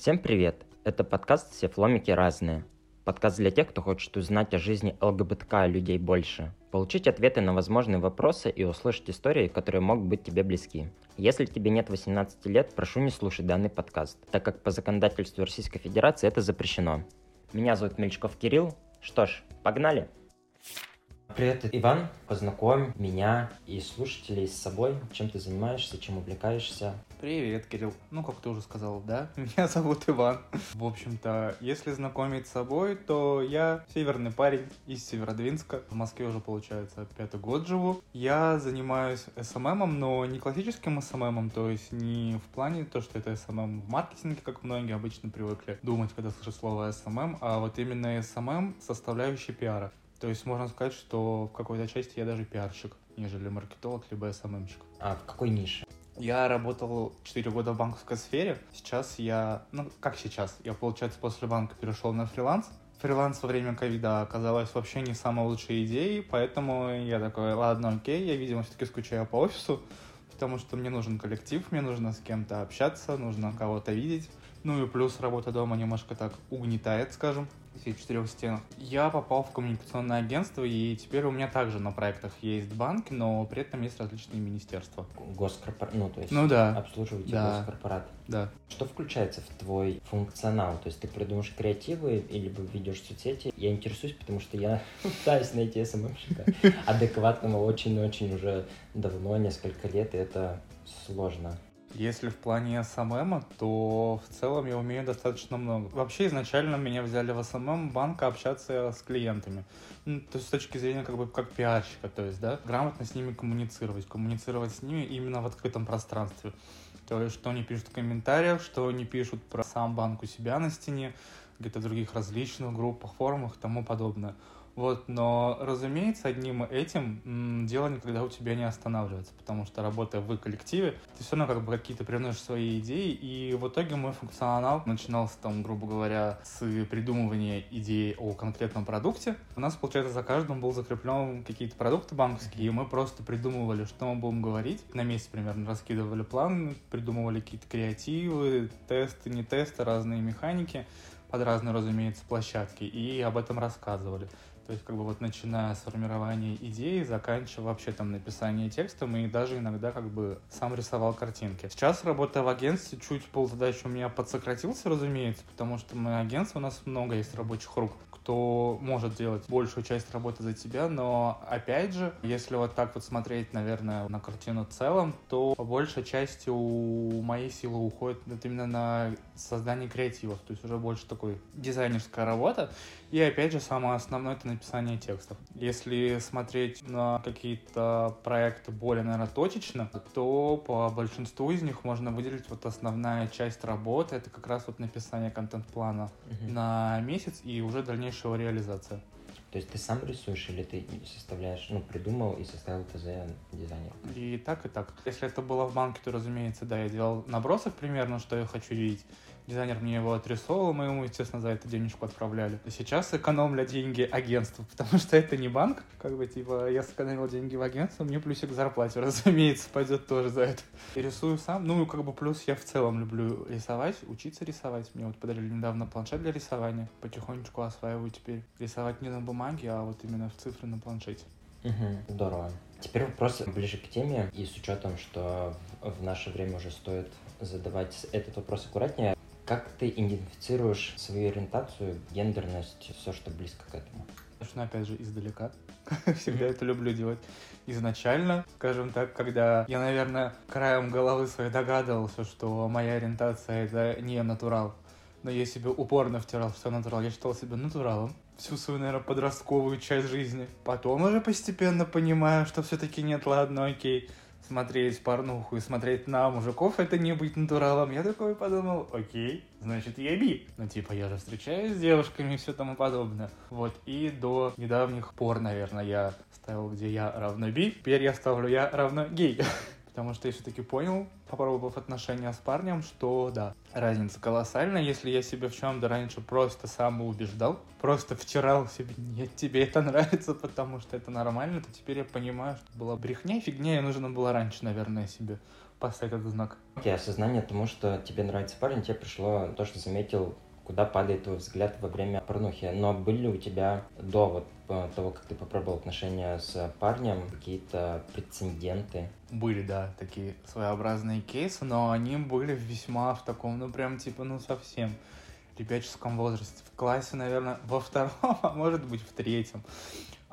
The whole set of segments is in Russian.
Всем привет! Это подкаст «Все фломики разные». Подкаст для тех, кто хочет узнать о жизни ЛГБТК людей больше, получить ответы на возможные вопросы и услышать истории, которые могут быть тебе близки. Если тебе нет 18 лет, прошу не слушать данный подкаст, так как по законодательству Российской Федерации это запрещено. Меня зовут Мельчков Кирилл. Что ж, погнали! Привет, Иван. Познакомь меня и слушателей с собой. Чем ты занимаешься, чем увлекаешься? Привет, Кирилл. Ну, как ты уже сказал, да? Меня зовут Иван. В общем-то, если знакомить с собой, то я северный парень из Северодвинска. В Москве уже, получается, пятый год живу. Я занимаюсь SMM ом, но не классическим SMM ом, то есть не в плане то, что это SMM в маркетинге, как многие обычно привыкли думать, когда слышат слово SMM, а вот именно SMM составляющий пиара. То есть можно сказать, что в какой-то части я даже пиарщик, нежели маркетолог, либо SMM щик. А в какой нише? Я работал 4 года в банковской сфере. Сейчас я, ну как сейчас, я, получается, после банка перешел на фриланс. Фриланс во время ковида оказалось вообще не самой лучшей идеей, поэтому я такой, ладно, окей, я, видимо, все-таки скучаю по офису, потому что мне нужен коллектив, мне нужно с кем-то общаться, нужно кого-то видеть. Ну и плюс работа дома немножко так угнетает, скажем всех четырех стенах. Я попал в коммуникационное агентство, и теперь у меня также на проектах есть банки, но при этом есть различные министерства. Госкорпорат, ну то есть ну, да. обслуживаете да. госкорпорат. Да. Что включается в твой функционал? То есть ты придумаешь креативы или ведешь соцсети? Я интересуюсь, потому что я пытаюсь найти SMM щика адекватного очень-очень уже давно, несколько лет, и это сложно. Если в плане SMM, то в целом я умею достаточно много. Вообще изначально меня взяли в SMM банка общаться с клиентами. Ну, то есть с точки зрения как бы как пиарщика, то есть, да, грамотно с ними коммуницировать, коммуницировать с ними именно в открытом пространстве. То есть, что они пишут в комментариях, что они пишут про сам банк у себя на стене, где-то в других различных группах, форумах и тому подобное. Вот, но, разумеется, одним этим дело никогда у тебя не останавливается, потому что работая в коллективе, ты все равно как бы какие-то приносишь свои идеи, и в итоге мой функционал начинался там, грубо говоря, с придумывания идеи о конкретном продукте. У нас, получается, за каждым был закреплен какие-то продукты банковские, и мы просто придумывали, что мы будем говорить. На месяц примерно раскидывали план, придумывали какие-то креативы, тесты, не тесты, разные механики под разные, разумеется, площадки, и об этом рассказывали. То есть, как бы вот начиная с формирования идеи, заканчивая вообще там написание текста, мы даже иногда как бы сам рисовал картинки. Сейчас, работая в агентстве, чуть пол задачи у меня подсократился, разумеется, потому что мы агентство, у нас много есть рабочих рук кто может делать большую часть работы за тебя, но опять же, если вот так вот смотреть, наверное, на картину в целом, то по большей части у моей силы уходит вот именно на создание креативов, то есть уже больше такой дизайнерская работа, и опять же, самое основное это написание текстов. Если смотреть на какие-то проекты более, наверное, точечно, то по большинству из них можно выделить вот основная часть работы, это как раз вот написание контент-плана uh-huh. на месяц и уже дальнейшего реализация. То есть ты сам рисуешь или ты составляешь, ну, придумал и составил ТЗ дизайнер? И так, и так. Если это было в банке, то, разумеется, да, я делал набросок примерно, что я хочу видеть дизайнер мне его отрисовывал, мы ему, естественно, за это денежку отправляли. Сейчас экономля деньги агентству, потому что это не банк, как бы, типа, я сэкономил деньги в агентство, мне плюсик к зарплате, разумеется, пойдет тоже за это. И рисую сам, ну, как бы, плюс я в целом люблю рисовать, учиться рисовать. Мне вот подарили недавно планшет для рисования, потихонечку осваиваю теперь рисовать не на бумаге, а вот именно в цифре на планшете. Угу, здорово. Теперь вопрос ближе к теме, и с учетом, что в наше время уже стоит задавать этот вопрос аккуратнее. Как ты идентифицируешь свою ориентацию, гендерность, все, что близко к этому? Конечно, опять же, издалека. Всегда это люблю делать. Изначально, скажем так, когда я, наверное, краем головы своей догадывался, что моя ориентация — это не натурал, но я себе упорно втирал, что натурал. Я считал себя натуралом всю свою, наверное, подростковую часть жизни. Потом уже постепенно понимаю, что все-таки нет, ладно, окей смотреть порнуху и смотреть на мужиков, это не быть натуралом. Я такой подумал, окей, значит я би. Ну типа я же встречаюсь с девушками и все тому подобное. Вот, и до недавних пор, наверное, я ставил, где я равно би. Теперь я ставлю я равно гей. Потому что я все-таки понял, попробовав отношения с парнем, что да, разница колоссальная. Если я себя в чем-то раньше просто самоубеждал, просто втирал себе, нет, тебе это нравится, потому что это нормально, то теперь я понимаю, что была брехня, фигня, и нужно было раньше, наверное, себе поставить этот знак. Окей, осознание тому, что тебе нравится парень, тебе пришло то, что заметил, куда падает твой взгляд во время порнухи. Но были ли у тебя до вот того, как ты попробовал отношения с парнем, какие-то прецеденты? Были, да, такие своеобразные кейсы, но они были весьма в таком, ну прям типа, ну совсем ребяческом возрасте. В классе, наверное, во втором, а может быть в третьем.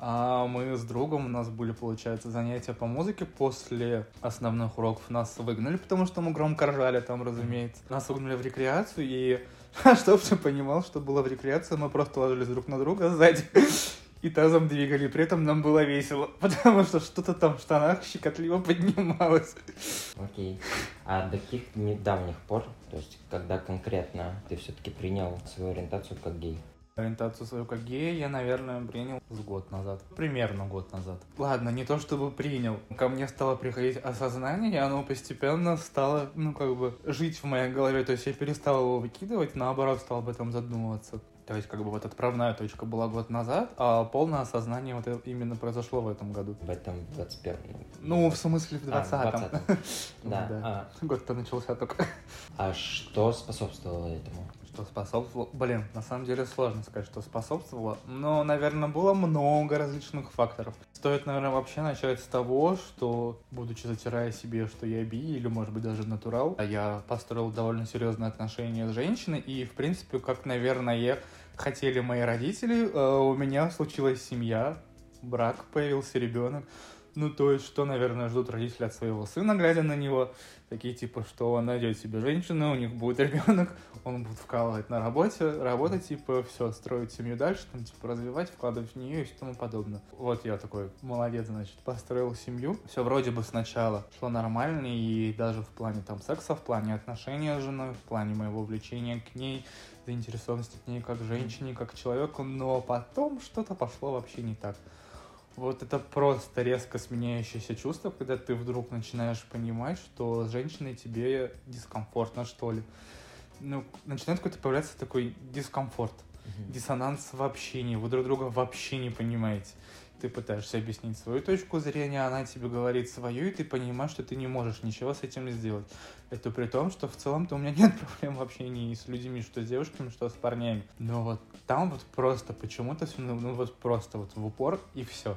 А мы с другом, у нас были, получается, занятия по музыке после основных уроков. Нас выгнали, потому что мы громко ржали там, разумеется. Нас выгнали в рекреацию, и чтобы ты понимал, что было в рекреации, мы просто ложились друг на друга сзади и тазом двигали. При этом нам было весело, потому что что-то там в штанах щекотливо поднималось. Окей. А до каких недавних пор, то есть когда конкретно ты все-таки принял свою ориентацию как гей? Ориентацию свою как гея я, наверное, принял с год назад. Примерно год назад. Ладно, не то чтобы принял. Ко мне стало приходить осознание, и оно постепенно стало, ну, как бы, жить в моей голове. То есть я перестал его выкидывать, наоборот, стал об этом задумываться. То есть, как бы, вот отправная точка была год назад, а полное осознание вот именно произошло в этом году. В этом 21 Ну, в смысле, в 20-м. А, да. А. Год-то начался только. А что способствовало этому? Что способствовало? Блин, на самом деле сложно сказать, что способствовало. Но, наверное, было много различных факторов. Стоит, наверное, вообще начать с того, что, будучи затирая себе, что я би, или, может быть, даже натурал, я построил довольно серьезные отношения с женщиной, и, в принципе, как, наверное, хотели мои родители, э, у меня случилась семья, брак, появился ребенок. Ну, то есть, что, наверное, ждут родители от своего сына, глядя на него. Такие, типа, что он найдет себе женщину, у них будет ребенок, он будет вкалывать на работе, работать, типа, все, строить семью дальше, там, типа, развивать, вкладывать в нее и тому подобное. Вот я такой, молодец, значит, построил семью. Все вроде бы сначала шло нормально, и даже в плане, там, секса, в плане отношения с женой, в плане моего влечения к ней, заинтересованности к ней как женщине, как человеку, но потом что-то пошло вообще не так. Вот это просто резко сменяющееся чувство, когда ты вдруг начинаешь понимать, что с женщиной тебе дискомфортно, что ли. Ну, начинает какой-то появляться такой дискомфорт, диссонанс в общении, вы друг друга вообще не понимаете. Ты пытаешься объяснить свою точку зрения, она тебе говорит свою, и ты понимаешь, что ты не можешь ничего с этим сделать. Это при том, что в целом-то у меня нет проблем в общении с людьми, что с девушками, что с парнями. Но вот там вот просто почему-то все, ну, ну вот просто вот в упор и все.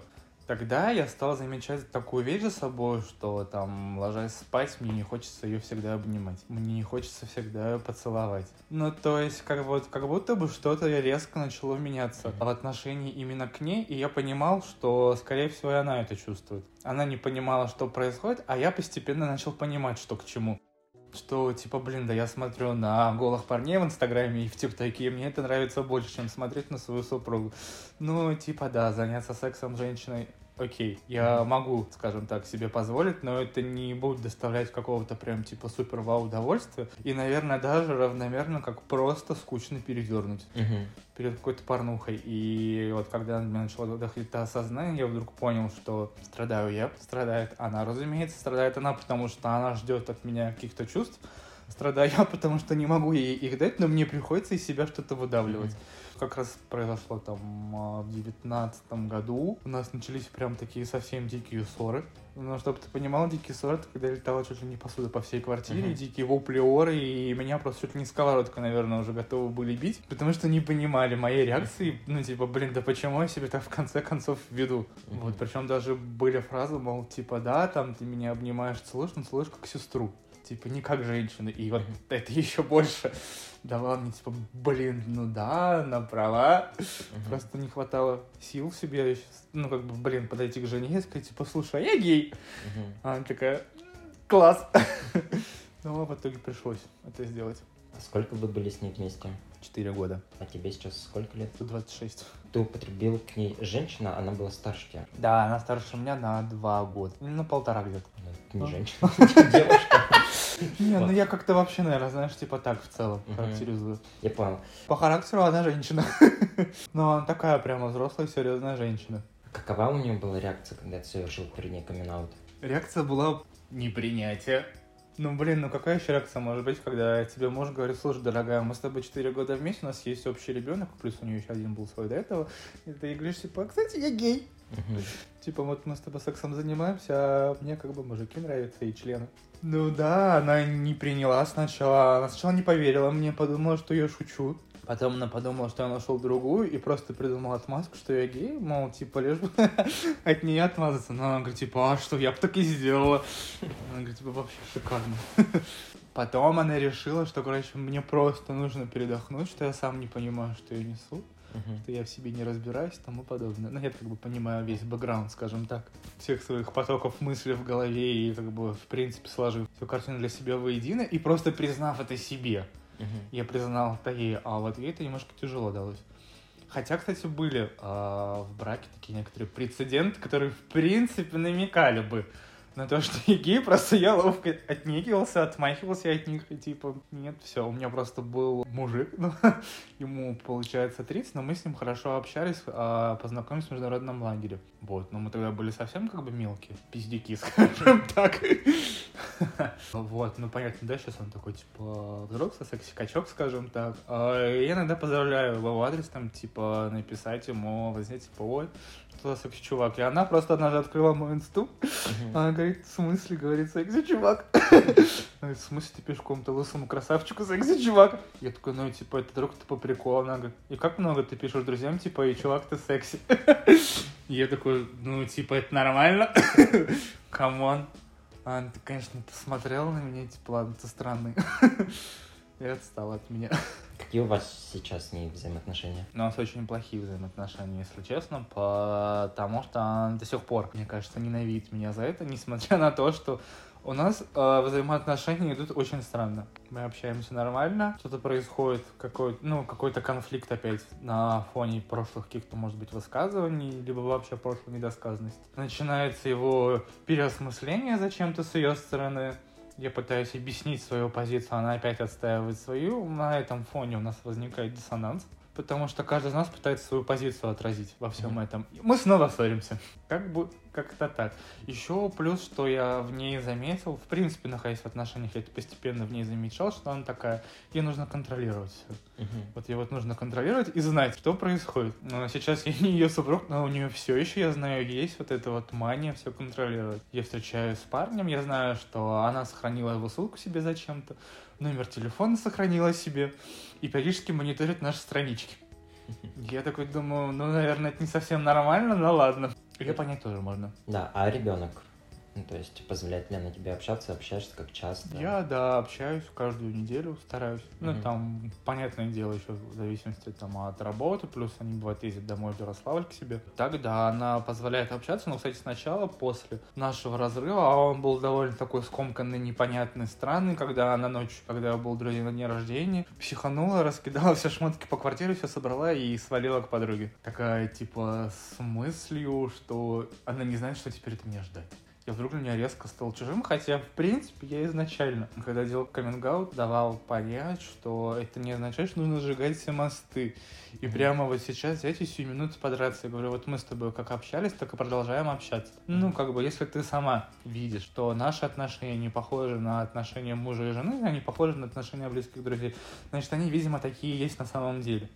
Тогда я стал замечать такую вещь за собой, что там, ложась спать, мне не хочется ее всегда обнимать. Мне не хочется всегда поцеловать. Ну, то есть, как, вот, как будто бы что-то резко начало меняться в отношении именно к ней, и я понимал, что, скорее всего, и она это чувствует. Она не понимала, что происходит, а я постепенно начал понимать, что к чему что, типа, блин, да я смотрю на голых парней в Инстаграме и в ТикТоке, и мне это нравится больше, чем смотреть на свою супругу. Ну, типа, да, заняться сексом с женщиной окей, я могу, скажем так, себе позволить, но это не будет доставлять какого-то прям типа супер вау удовольствия. И, наверное, даже равномерно как просто скучно передернуть uh-huh. перед какой-то порнухой. И вот когда у меня начало доходить до осознания, я вдруг понял, что страдаю я, страдает она, разумеется, страдает она, потому что она ждет от меня каких-то чувств, страдаю потому что не могу ей их дать, но мне приходится из себя что-то выдавливать. Mm-hmm как раз произошло там а, в девятнадцатом году. У нас начались прям такие совсем дикие ссоры. Ну, чтобы ты понимал, дикие ссоры, это когда летала чуть ли не посуда по всей квартире, uh-huh. дикие вопли оры, и меня просто чуть ли не сковородка, наверное, уже готовы были бить, потому что не понимали моей реакции, ну, типа, блин, да почему я себе так в конце концов веду? Uh-huh. Вот, причем даже были фразы, мол, типа, да, там, ты меня обнимаешь, целуешь, но целуешь как сестру типа, не как женщина. И вот это еще больше давало мне, типа, блин, ну да, на права. Uh-huh. Просто не хватало сил в себе, ну, как бы, блин, подойти к жене и сказать, типа, слушай, а я гей. Uh-huh. А она такая, класс. Ну, а в итоге пришлось это сделать. А сколько вы были с ней вместе? Четыре года. А тебе сейчас сколько лет? 26. Ты употребил к ней женщина, она была старше тебя? Да, она старше меня на два года. Ну, на полтора где-то. Ну, не женщина, девушка. Не, ну я как-то вообще, наверное, знаешь, типа так в целом характеризую. Я понял. По характеру она женщина. Но она такая прямо взрослая, серьезная женщина. Какова у нее была реакция, когда ты совершил перед ней камин -аут? Реакция была непринятие. Ну, блин, ну какая еще реакция может быть, когда тебе муж говорит, слушай, дорогая, мы с тобой 4 года вместе, у нас есть общий ребенок, плюс у нее еще один был свой до этого, и ты говоришь, типа, кстати, я гей. Типа, вот мы с тобой сексом занимаемся, а мне как бы мужики нравятся и члены. Ну да, она не приняла сначала. Она сначала не поверила мне, подумала, что я шучу. Потом она подумала, что я нашел другую и просто придумал отмазку, что я гей, мол, типа, лишь бы от нее отмазаться. Но она говорит, типа, а что, я бы так и сделала. Она говорит, типа, вообще шикарно. Потом она решила, что, короче, мне просто нужно передохнуть, что я сам не понимаю, что я несу Мгм. что я в себе не разбираюсь и тому подобное. Ну, я как бы понимаю весь бэкграунд, скажем так, всех своих потоков мыслей в голове и как бы, в принципе, сложив всю картину для себя воедино и просто признав это себе. Мгм. Я признал это ей, а вот ей это немножко тяжело далось. Хотя, кстати, были а, в браке такие некоторые прецеденты, которые, в принципе, намекали бы на то, что я гей, просто я ловко отнекивался, отмахивался от них, и типа, нет, все, у меня просто был мужик, ну, ему, получается, 30, но мы с ним хорошо общались, а, познакомились в международном лагере. Вот, но мы тогда были совсем как бы мелкие, пиздюки, скажем так. Вот, ну понятно, да, сейчас он такой, типа, взрослый, секси-качок, скажем так. А Я иногда поздравляю его в адрес, там, типа, написать ему, возьмите, типа, ой, что за секси-чувак. И она просто однажды открыла мой инсту, она говорит, в смысле, говорит, секси-чувак? Она говорит, в смысле ты пишешь какому-то лысому красавчику секси-чувак? Я такой, ну, типа, это друг, ты по приколу. Она говорит, и как много ты пишешь друзьям, типа, и чувак, ты секси. Я такой, ну, типа, это нормально? Come on. А Она, ты, конечно, посмотрела на меня, типа, ладно, ты странный. И отстала от меня. Какие у вас сейчас с ней взаимоотношения? У нас очень плохие взаимоотношения, если честно, потому что она до сих пор, мне кажется, ненавидит меня за это, несмотря на то, что у нас э, взаимоотношения идут очень странно. Мы общаемся нормально, что-то происходит, какой, ну, какой-то конфликт опять на фоне прошлых каких-то, может быть, высказываний, либо вообще прошлой недосказанности. Начинается его переосмысление зачем-то с ее стороны. Я пытаюсь объяснить свою позицию, она опять отстаивает свою. На этом фоне у нас возникает диссонанс. Потому что каждый из нас пытается свою позицию отразить во всем Мгм. этом. И Мы снова ссоримся. Как бы как-то так. Еще плюс, что я в ней заметил, в принципе, находясь в отношениях, я это постепенно в ней замечал, что она такая, ей нужно контролировать все. Мгм. Вот ей вот нужно контролировать и знать, что происходит. Но сейчас я не ее супруг, но у нее все еще, я знаю, есть вот эта вот мания все контролировать. Я встречаюсь с парнем, я знаю, что она сохранила его ссылку себе зачем-то, номер телефона сохранила себе и периодически мониторит наши странички. Я такой думаю, ну, наверное, это не совсем нормально, но ладно. Ее понять тоже можно. Да, а ребенок? Ну, то есть, позволяет ли она тебе общаться, общаешься как часто? Я, да, общаюсь каждую неделю, стараюсь. Ну, Мгм. там, понятное дело, еще в зависимости там, от работы, плюс они, бывает, ездят домой в Ярославль к себе. Так, да, она позволяет общаться, но, кстати, сначала, после нашего разрыва, а он был довольно такой скомканный, непонятный, странный, когда она ночью, когда я был друзей на дне рождения, психанула, раскидала все шмотки по квартире, все собрала и свалила к подруге. Такая, типа, с мыслью, что она не знает, что теперь от меня ждать. Я вдруг меня резко стал чужим, хотя, в принципе, я изначально, когда делал каминг давал понять, что это не означает, что нужно сжигать все мосты. И прямо вот сейчас взять и сию минуту подраться. Я говорю, вот мы с тобой как общались, так и продолжаем общаться. Ну, как бы, если ты сама видишь, что наши отношения не похожи на отношения мужа и жены, они похожи на отношения близких друзей, значит, они, видимо, такие есть на самом деле.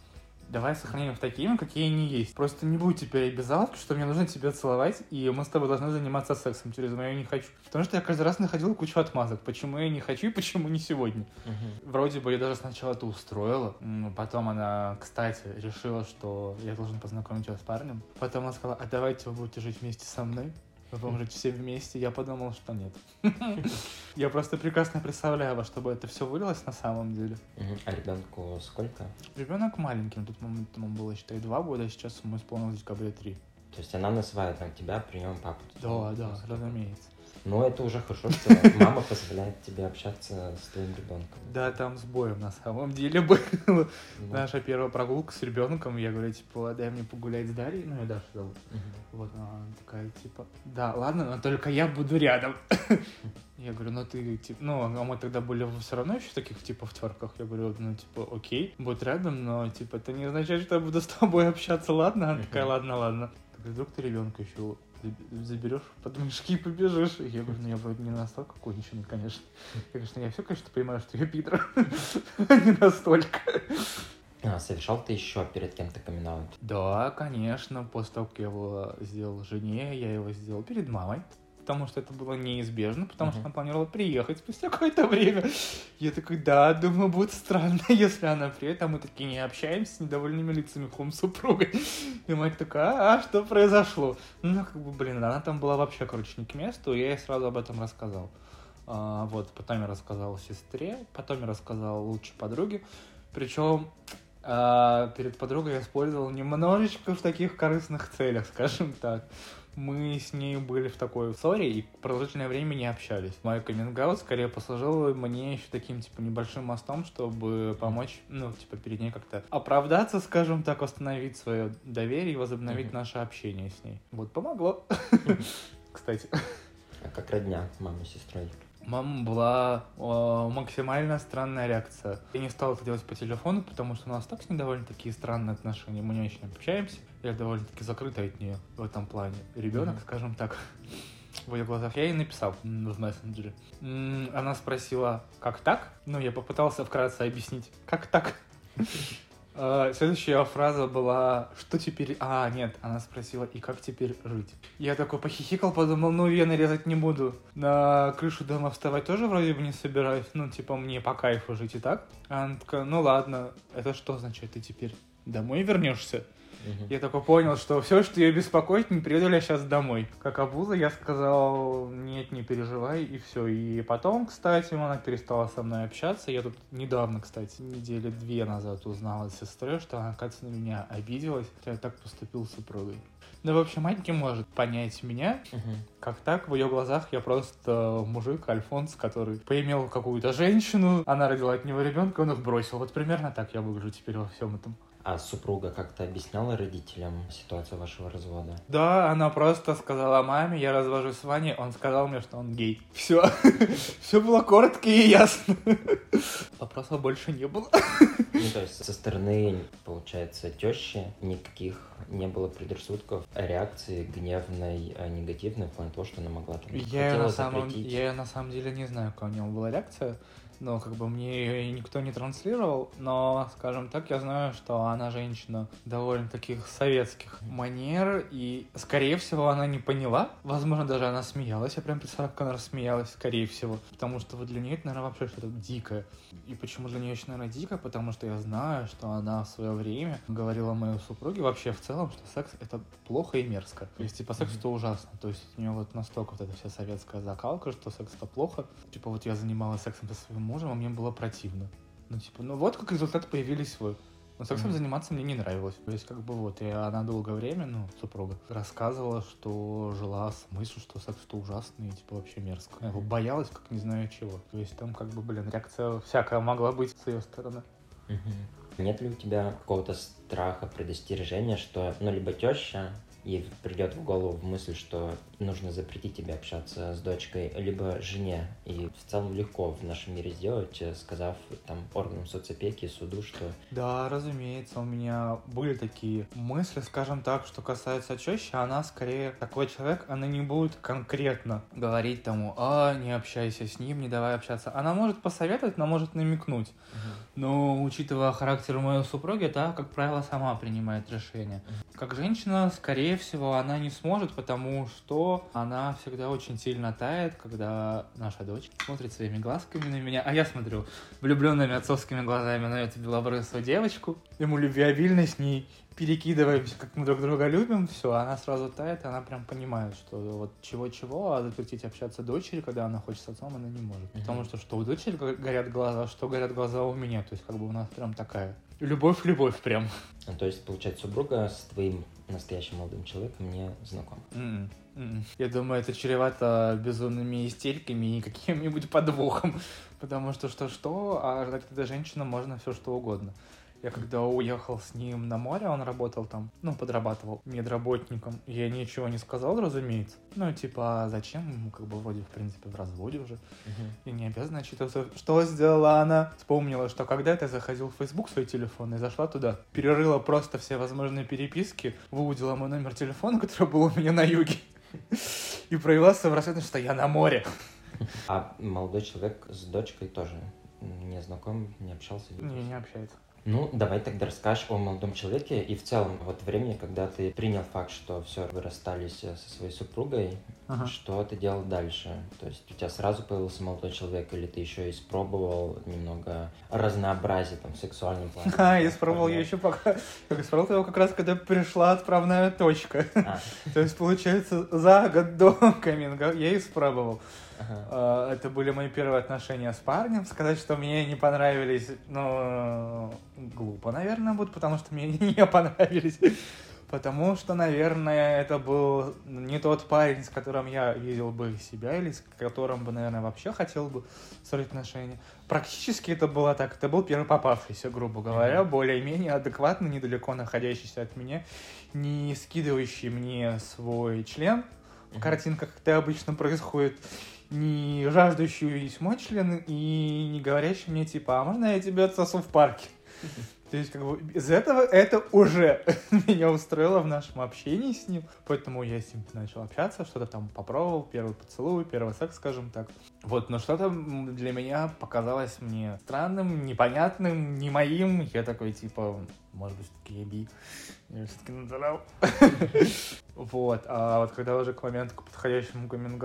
Давай сохраним их такими, какие они есть. Просто не будь теперь обязаловки, что мне нужно тебя целовать, и мы с тобой должны заниматься сексом через мое не хочу. Потому что я каждый раз находил кучу отмазок, почему я не хочу и почему не сегодня. Мгм. Вроде бы я даже сначала это устроила, потом она, кстати, решила, что я должен познакомить ее с парнем. Потом она сказала, а давайте вы будете жить вместе со мной. Будем жить все вместе. Я подумал, что нет. Я просто прекрасно представляю, во что бы это все вылилось на самом деле. А ребенку сколько? Ребенок маленький, на тот момент ему было, считай, два года, а сейчас ему исполнилось в декабре три. То есть она называет там тебя, при нем папу. Да, да, разумеется. Ну, это уже хорошо, что мама позволяет тебе общаться с твоим ребенком. Да, там с боем на самом деле было. Ну, Наша первая прогулка с ребенком, я говорю, типа, дай мне погулять с Дарьей, ну, я Даша зовут. Вот она такая, типа, да, ладно, но только я буду рядом. Я говорю, ну ты, типа, ну, а мы тогда были все равно еще таких, типа, в терках. Я говорю, ну, типа, окей, будь рядом, но, типа, это не означает, что я буду с тобой общаться, ладно? Она такая, ладно, ладно. Вдруг ты ребенка еще заберешь под мешки и побежишь. И я говорю, ну я вроде не настолько конченый, конечно. Я, конечно, я все, конечно, понимаю, что я пидор. Не настолько. А, совершал ты еще перед кем-то камин -аут? Да, конечно. После того, как я его сделал жене, я его сделал перед мамой потому что это было неизбежно, потому uh-huh. что она планировала приехать спустя какое-то время. Я такой, да, думаю, будет странно, если она приедет, а мы такие не общаемся с недовольными лицами хом супругой. И мать такая, а, а что произошло? Ну, как бы, блин, она там была вообще, короче, не к месту, и я ей сразу об этом рассказал. А, вот, потом я рассказал сестре, потом я рассказал лучшей подруге. Причем а, перед подругой я использовал немножечко в таких корыстных целях, скажем так мы с ней были в такой ссоре и продолжительное время не общались. Мой каминг скорее послужил мне еще таким, типа, небольшим мостом, чтобы помочь, ну, типа, перед ней как-то оправдаться, скажем так, восстановить свое доверие и возобновить mm-hmm. наше общение с ней. Вот, помогло. Кстати. А как родня мамы с сестрой? Мама была о, максимально странная реакция. Я не стал это делать по телефону, потому что у нас так с ней довольно такие странные отношения. Мы не очень общаемся. Я довольно-таки закрытый от нее в этом плане. Ребенок, mm-hmm. скажем так, в ее глазах. Я ей написал в мессенджере. Она спросила, как так? Ну, я попытался вкратце объяснить, как так? А, следующая фраза была, что теперь... А, нет, она спросила, и как теперь жить? Я такой похихикал, подумал, ну, я нарезать не буду. На крышу дома вставать тоже вроде бы не собираюсь. Ну, типа, мне по кайфу жить и так. Она такая, ну, ладно, это что значит, ты теперь домой вернешься? Угу. Я только понял, что все, что ее беспокоит, не приеду ли я сейчас домой. Как обуза, я сказал, нет, не переживай, и все. И потом, кстати, она перестала со мной общаться. Я тут недавно, кстати, недели две назад узнал от сестры, что она, кажется, на меня обиделась, что я так поступил с супругой. Да, в общем, мать не может понять меня, угу. как так, в ее глазах я просто мужик, Альфонс, который поимел какую-то женщину, она родила от него ребенка, он их бросил. Вот примерно так я выгляжу теперь во всем этом. А супруга как-то объясняла родителям ситуацию вашего развода? Да, она просто сказала маме, я развожусь с Ваней, он сказал мне, что он гей. Все. Все было коротко и ясно. Вопросов больше не было. Ну, то есть со стороны, получается, тещи никаких не было предрассудков, реакции гневной, а негативной в плане того, что она могла там я на самом, Я на самом деле не знаю, какая у него была реакция но как бы мне ее никто не транслировал, но, скажем так, я знаю, что она женщина довольно таких советских манер, и, скорее всего, она не поняла. Возможно, даже она смеялась. Я прям представляю, как она рассмеялась, скорее всего. Потому что вот для нее это, наверное, вообще что-то дикое. И почему для нее еще, наверное, дико? Потому что я знаю, что она в свое время говорила моей супруге вообще в целом, что секс — это плохо и мерзко. То есть, типа, секс — это ужасно. То есть, у нее вот настолько вот эта вся советская закалка, что секс — это плохо. Типа, вот я занималась сексом со своим мужем, а мне было противно. Ну, типа, ну вот как результаты появились вы. Но сексом mm-hmm. заниматься мне не нравилось. То есть, как бы вот, и она долгое время, ну, супруга, рассказывала, что жила с мыслью, что секс это ужасно и, типа, вообще мерзко. Я боялась, как не знаю чего. То есть, там, как бы, блин, реакция всякая могла быть с ее стороны. Mm-hmm. Нет ли у тебя какого-то страха, предостережения, что, ну, либо теща ей придет в голову мысль, что нужно запретить тебе общаться с дочкой, либо жене. И в целом легко в нашем мире сделать, э, сказав там органам соцопеки, суду, что... Да, разумеется, у меня были такие мысли, скажем так, что касается тещи, она скорее такой человек, она не будет конкретно говорить тому, а, не общайся с ним, не давай общаться. Она может посоветовать, но может намекнуть. Угу. Но, учитывая характер моей супруги, та, как правило, сама принимает решение. Угу. Как женщина, скорее всего, она не сможет, потому что она всегда очень сильно тает, когда наша дочь смотрит своими глазками на меня, а я смотрю влюбленными отцовскими глазами на эту белобрысую девочку. Мы любвеобильно с ней перекидываемся, как мы друг друга любим, все, она сразу тает, и она прям понимает, что вот чего-чего, а запретить общаться дочери, когда она хочет с отцом, она не может. Mm-hmm. Потому что что у дочери горят глаза, что горят глаза у меня, то есть как бы у нас прям такая любовь-любовь прям. А, то есть, получается, супруга с твоим настоящим молодым человеком не знакома? Mm-mm. Я думаю, это чревато безумными истериками и каким-нибудь подвохом. Потому что что-что, а ждать этой женщины можно все что угодно. Я когда уехал с ним на море, он работал там, ну, подрабатывал медработником. Я ничего не сказал, разумеется. Ну, типа, а зачем? Как бы вроде, в принципе, в разводе уже. Uh-huh. И не обязана отчитываться. Что сделала она? Вспомнила, что когда-то заходил в Facebook свой телефон и зашла туда. Перерыла просто все возможные переписки, выудила мой номер телефона, который был у меня на юге. И проявила свою рассветность, что я на море. А молодой человек с дочкой тоже не знаком, не общался? Не, не общается. Ну, давай тогда расскажешь о молодом человеке и в целом вот времени, когда ты принял факт, что все, вы расстались э, со своей супругой, ага. что ты делал дальше? То есть у тебя сразу появился молодой человек или ты еще испробовал немного разнообразия там в сексуальном плане? А, я испробовал я еще пока... Я испробовал его как раз, когда пришла отправная точка. А. То есть, получается, за год до каминга я испробовал. Ага. Это были мои первые отношения с парнем. Сказать, что мне не понравились, ну, глупо, наверное, будет, потому что мне не понравились. Потому что, наверное, это был не тот парень, с которым я видел бы себя, или с которым бы, наверное, вообще хотел бы строить отношения. Практически это было так. Это был первый попавшийся, грубо говоря, mm-hmm. более-менее адекватный, недалеко находящийся от меня, не скидывающий мне свой член. Mm-hmm. Картинка, как это обычно происходит не жаждущий увидеть мой член и не говорящий мне, типа, а можно я тебя отсосу в парке? То есть, как бы, из этого это уже меня устроило в нашем общении с ним. Поэтому я с ним начал общаться, что-то там попробовал, первый поцелуй, первый секс, скажем так. Вот, но что-то для меня показалось мне странным, непонятным, не моим. Я такой, типа, может быть, все-таки я би. Я все-таки натурал. Вот, а вот когда уже к моменту, к подходящему каминг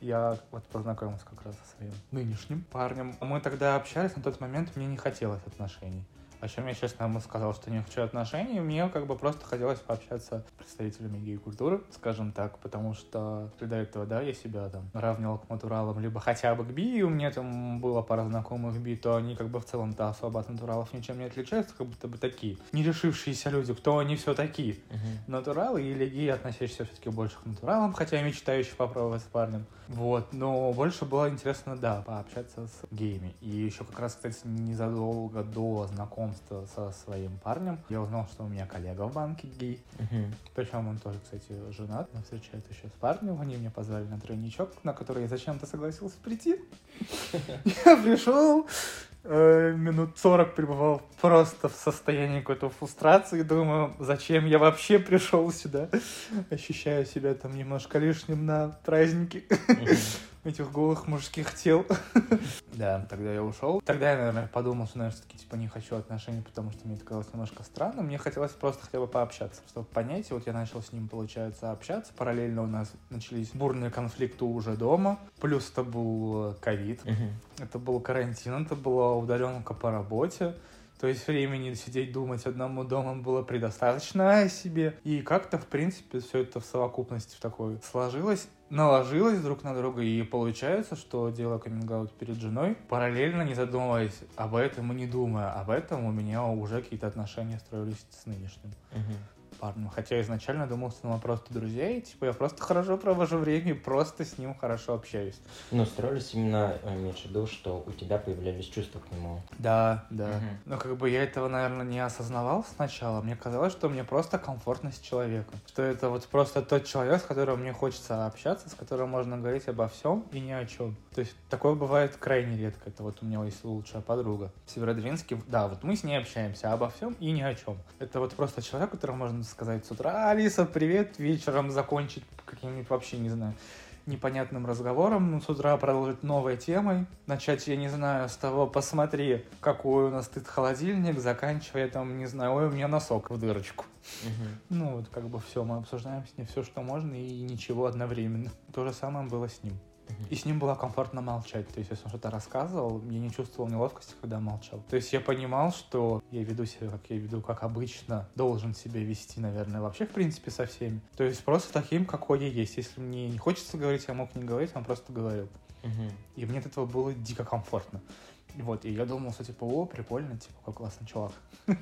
я вот познакомился как раз со своим нынешним парнем. Мы тогда общались, на тот момент мне не хотелось отношений о чем я, честно, ему сказал, что не хочу отношений. Мне как бы просто хотелось пообщаться с представителями гей-культуры, скажем так, потому что до этого, да, я себя там равнял к натуралам, либо хотя бы к би, и у меня там было пара знакомых би, то они как бы в целом-то особо от натуралов ничем не отличаются, как будто бы такие. Не решившиеся люди, кто они все такие. Uh-huh. Натуралы или геи, относящиеся все-таки больше к натуралам, хотя и мечтающие попробовать с парнем. Вот, но больше было интересно, да, пообщаться с геями. И еще как раз, кстати, незадолго до знакомства знакомства со своим парнем, я узнал, что у меня коллега в банке гей. Uh-huh. Причем он тоже, кстати, женат, но встречается еще с парнем. Они меня позвали на тройничок, на который я зачем-то согласился прийти. Я пришел, э, минут 40 пребывал просто в состоянии какой-то фрустрации. Думаю, зачем я вообще пришел сюда? Ощущаю себя там немножко лишним на празднике этих голых мужских тел. Да, тогда я ушел. Тогда я, наверное, подумал, что, наверное, все-таки типа не хочу отношений, потому что мне это казалось немножко странно. Мне хотелось просто хотя бы пообщаться, чтобы понять. И вот я начал с ним, получается, общаться. Параллельно у нас начались бурные конфликты уже дома. Плюс это был ковид. Это был карантин, это была удаленка по работе. То есть времени сидеть думать одному домом было предостаточно о себе. И как-то, в принципе, все это в совокупности в такой сложилось наложилось друг на друга, и получается, что делая каминг перед женой, параллельно не задумываясь об этом и не думая об этом, у меня уже какие-то отношения строились с нынешним. Угу парнем. Хотя изначально думал, что мы просто друзья, и типа я просто хорошо провожу время и просто с ним хорошо общаюсь. Ну, строились именно, э, имеешь в виду, что у тебя появлялись чувства к нему. Да, да. Угу. Но как бы я этого, наверное, не осознавал сначала. Мне казалось, что мне просто комфортно с человеком. Что это вот просто тот человек, с которым мне хочется общаться, с которым можно говорить обо всем и ни о чем. То есть такое бывает крайне редко. Это вот у меня есть лучшая подруга в Северодвинске. Да, вот мы с ней общаемся обо всем и ни о чем. Это вот просто человек, которому можно сказать с утра, Алиса, привет, вечером закончить каким-нибудь вообще, не знаю, непонятным разговором, ну, с утра продолжить новой темой, начать, я не знаю, с того, посмотри, какой у нас стоит холодильник, заканчивая там, не знаю, ой, у меня носок в дырочку. Угу. Ну, вот как бы все, мы обсуждаем с ней все, что можно, и ничего одновременно. То же самое было с ним. И с ним было комфортно молчать. То есть, если он что-то рассказывал, я не чувствовал неловкости, когда молчал. То есть, я понимал, что я веду себя, как я веду, как обычно, должен себя вести, наверное, вообще, в принципе, со всеми. То есть, просто таким, какой я есть. Если мне не хочется говорить, я мог не говорить, он просто говорил. Угу. И мне от этого было дико комфортно. Вот, и я думал, что типа, о, прикольно, типа, какой классный чувак.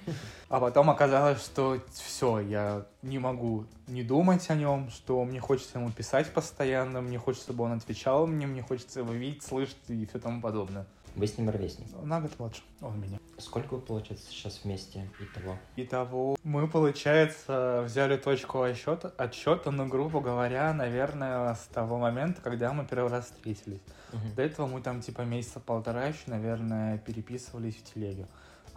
А потом оказалось, что все, я не могу не думать о нем, что мне хочется ему писать постоянно, мне хочется, чтобы он отвечал мне, мне хочется его видеть, слышать и все тому подобное. Вы с ним ровесник? На год младше, он меня. Сколько вы, получается, сейчас вместе и того? Итого, мы, получается, взяли точку отсчета, отсчета, ну, грубо говоря, наверное, с того момента, когда мы первый раз встретились. Мгм. До этого мы там, типа, месяца полтора еще, наверное, переписывались в телеге.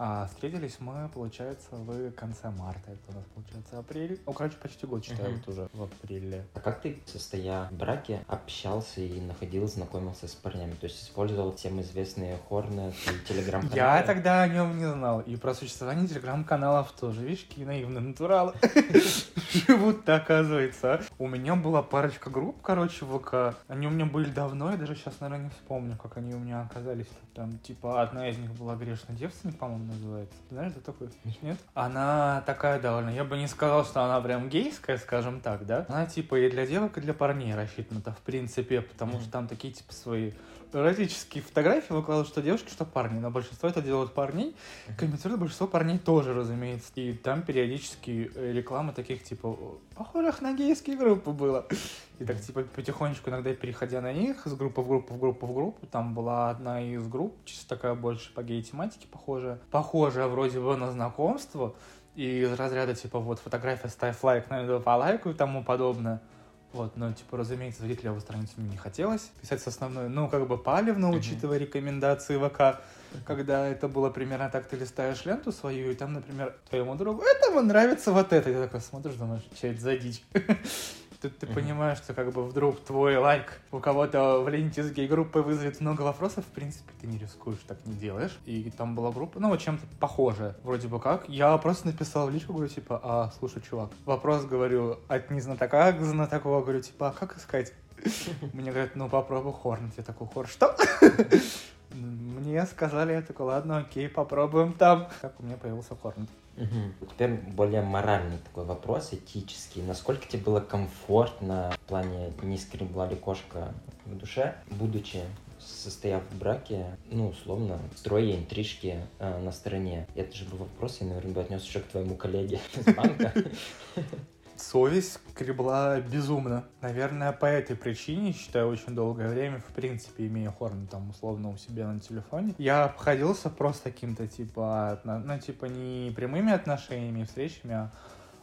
А встретились мы, получается, в конце марта. Это у нас, получается, апрель. Ну, короче, почти год, считаю, вот уже в апреле. А как ты, состоя в браке, общался и находил, знакомился с парнями? То есть использовал всем известные хорны и телеграм-каналы? Я тогда о нем не знал. И про существование телеграм-каналов тоже. Видишь, какие наивные натуралы. Живут оказывается. У меня была парочка групп, короче, в ВК. Они у меня были давно, я даже сейчас, наверное, не вспомню, как они у меня оказались. Там, типа, одна из них была «Грешный девственник», по-моему, называется. Знаешь, что такое? Нет? Она такая довольно... Я бы не сказал, что она прям гейская, скажем так, да? Она, типа, и для девок, и для парней рассчитана-то, в принципе, потому Мгм. что там такие, типа, свои эротические фотографии выкладывают, что девушки, что парни. Но большинство это делают парней. Комментируют большинство парней тоже, разумеется. И там периодически э, реклама таких, типа, похожих на гейские группы было. И так, типа, потихонечку, иногда переходя на них, с группы в группу, в группу, в группу, там была одна из групп, чисто такая больше по гей-тематике похожая. Похожая вроде бы на знакомство. И из разряда, типа, вот, фотография, ставь лайк, найду по лайку и тому подобное. Вот, но, типа, разумеется, зайти левую страницу мне не хотелось. Писать с основной, ну, как бы палевно, Мгм. учитывая рекомендации ВК. Когда это было примерно так, ты листаешь ленту свою, и там, например, твоему другу, этому нравится вот это. И ты такой смотришь, думаешь, что это за дичь? Ты Мгм. понимаешь, что как бы вдруг твой лайк у кого-то в ленте с гей-группой вызовет много вопросов, в принципе, ты не рискуешь, так не делаешь. И там была группа, ну, вот чем-то похожая, вроде бы как. Я просто написал в личку, говорю, типа, а, слушай, чувак, вопрос, говорю, от незнатока к знатоку, говорю, типа, а как искать? Мне говорят, ну, попробуй хорнуть. Я такой, хор, что? Мне сказали, я такой, ладно, окей, попробуем там. Так у меня появился хорнет. Мгм. Теперь более моральный такой вопрос, этический. Насколько тебе было комфортно в плане не скребла ли кошка в душе, будучи состояв в браке, ну, условно, строя интрижки э, на стороне. Это же был вопрос, я, наверное, бы отнес еще к твоему коллеге из банка. Совесть скребла безумно. Наверное, по этой причине, считаю, очень долгое время, в принципе, имея хорн там условно у себя на телефоне, я обходился просто каким-то, типа, ну, типа, не прямыми отношениями, встречами, а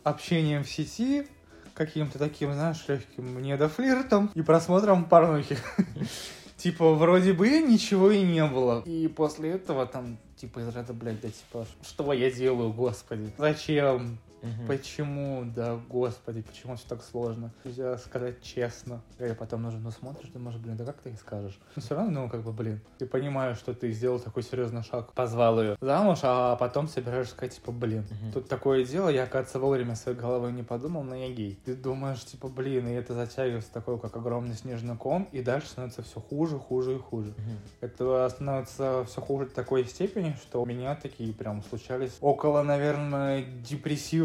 общением в сети, каким-то таким, знаешь, легким недофлиртом и просмотром порнухи. Типа, вроде бы ничего и не было. И после этого там, типа, из ряда, блядь, да, типа, что я делаю, господи? Зачем? Мгм. Почему, да, господи, почему все так сложно? Нельзя сказать честно. И потом нужно, ну, смотришь, думаешь, блин, да как ты ей скажешь? Но все равно, ну, как бы, блин, ты понимаешь, что ты сделал такой серьезный шаг, позвал ее замуж, а потом собираешься сказать, типа, блин, Мгм. тут такое дело, я, кажется, вовремя своей головой не подумал, но я гей. Ты думаешь, типа, блин, и это затягивается такой, как огромный снежный ком, и дальше становится все хуже, хуже и хуже. Мгм. Это становится все хуже до такой степени, что у меня такие прям случались около, наверное,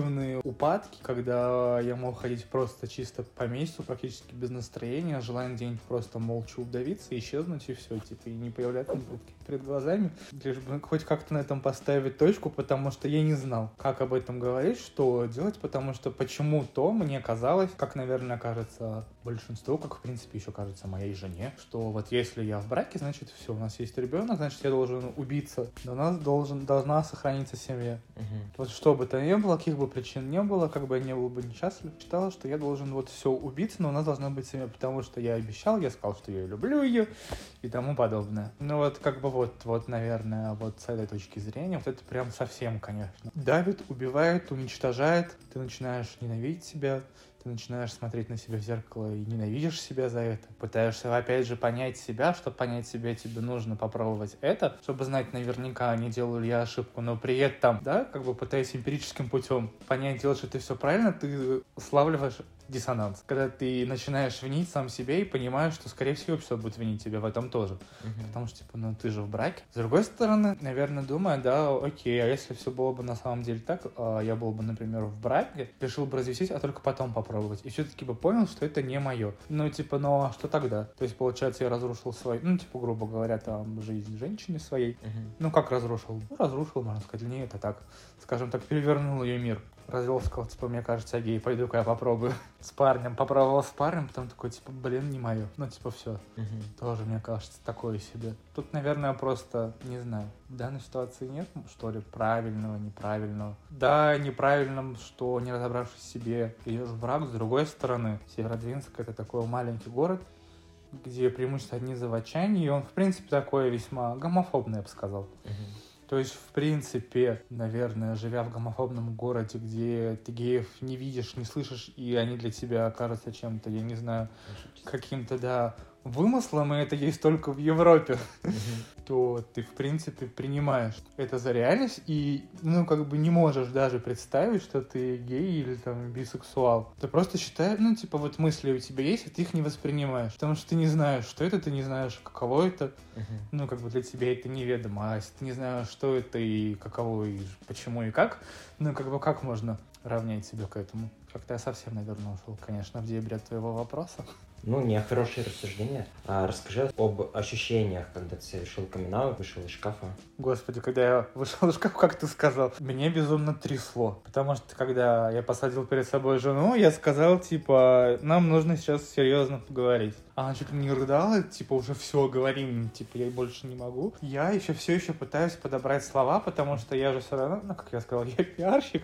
депрессивные упадки, когда я мог ходить просто чисто по месяцу, практически без настроения, желание где-нибудь просто молча удавиться, исчезнуть и все, типа, и не появляться перед- глазами, лишь бы хоть как-то на этом поставить точку, потому что я не знал, как об этом говорить, что делать, потому что почему-то мне казалось, как, наверное, кажется большинству, как, в принципе, еще кажется моей жене, что вот если я в браке, значит, все, у нас есть ребенок, значит, я должен убиться, у нас должен, должна сохраниться семья. Мгм. Вот что бы то ни было, каких бы причин не было, как бы я не был бы несчастлив, считала, что я должен вот все убиться, но у нас должна быть семья, потому что я обещал, я сказал, что я люблю ее и тому подобное. Ну вот как бы вот, вот, наверное, вот с этой точки зрения, вот это прям совсем, конечно. Давит, убивает, уничтожает, ты начинаешь ненавидеть себя, ты начинаешь смотреть на себя в зеркало и ненавидишь себя за это. Пытаешься, опять же, понять себя. Чтобы понять себя, тебе нужно попробовать это, чтобы знать наверняка, не делаю ли я ошибку, но при этом, да, как бы пытаясь эмпирическим путем понять, делаешь ли ты все правильно, ты славливаешь диссонанс. Когда ты начинаешь винить сам себе и понимаешь, что, скорее всего, все будет винить тебя в этом тоже. Мгм. Потому что, типа, ну ты же в браке. С другой стороны, наверное, думаю, да, окей, а если все было бы на самом деле так, а я был бы, например, в браке, решил бы развестись, а только потом попробовать. И все-таки бы понял, что это не мое. Ну, типа, ну а что тогда? То есть, получается, я разрушил свою, ну, типа, грубо говоря, там, жизнь женщины своей. Мгм. Ну, как разрушил? Ну, разрушил, можно сказать. Нее это так. Скажем так, перевернул ее мир. Развелся, сказал, типа, мне кажется, я гей, пойду-ка я попробую. С парнем, попробовал с парнем, потом такой, типа, блин, не мое. Ну, типа, все. Тоже, мне кажется, такое себе. Тут, наверное, просто, не знаю, в данной ситуации нет, что ли, правильного, неправильного. Да, неправильным, что не разобравшись в себе, идешь в брак. С другой стороны, Северодвинск — это такой маленький город, где преимущество одни заводчане, и он, в принципе, такой весьма гомофобный, я бы сказал. То есть, в принципе, наверное, живя в гомофобном городе, где ты геев не видишь, не слышишь, и они для тебя кажутся чем-то, я не знаю, каким-то, да, вымыслом, и это есть только в Европе, то ты, в принципе, принимаешь это за реальность и, ну, как бы не можешь даже представить, что ты гей или там бисексуал. Ты просто считаешь, ну, типа, вот мысли у тебя есть, а ты их не воспринимаешь, потому что ты не знаешь, что это, ты не знаешь, каково это, ну, как бы для тебя это неведомо, а если ты не знаешь, что это и каково, и почему, и как, ну, как бы как можно равнять себя к этому? Как-то я совсем, наверное, ушел, конечно, в дебри от твоего вопроса. Ну, не хорошее рассуждение. А расскажи об ощущениях, когда ты совершил камин вышел из шкафа. Господи, когда я вышел из шкафа, как ты сказал, мне безумно трясло. Потому что, когда я посадил перед собой жену, я сказал, типа, нам нужно сейчас серьезно поговорить. А она ли не рыдала, типа, уже все, говорим, типа, я больше не могу. Я еще все еще пытаюсь подобрать слова, потому что я же все равно, ну, как я сказал, я пиарщик,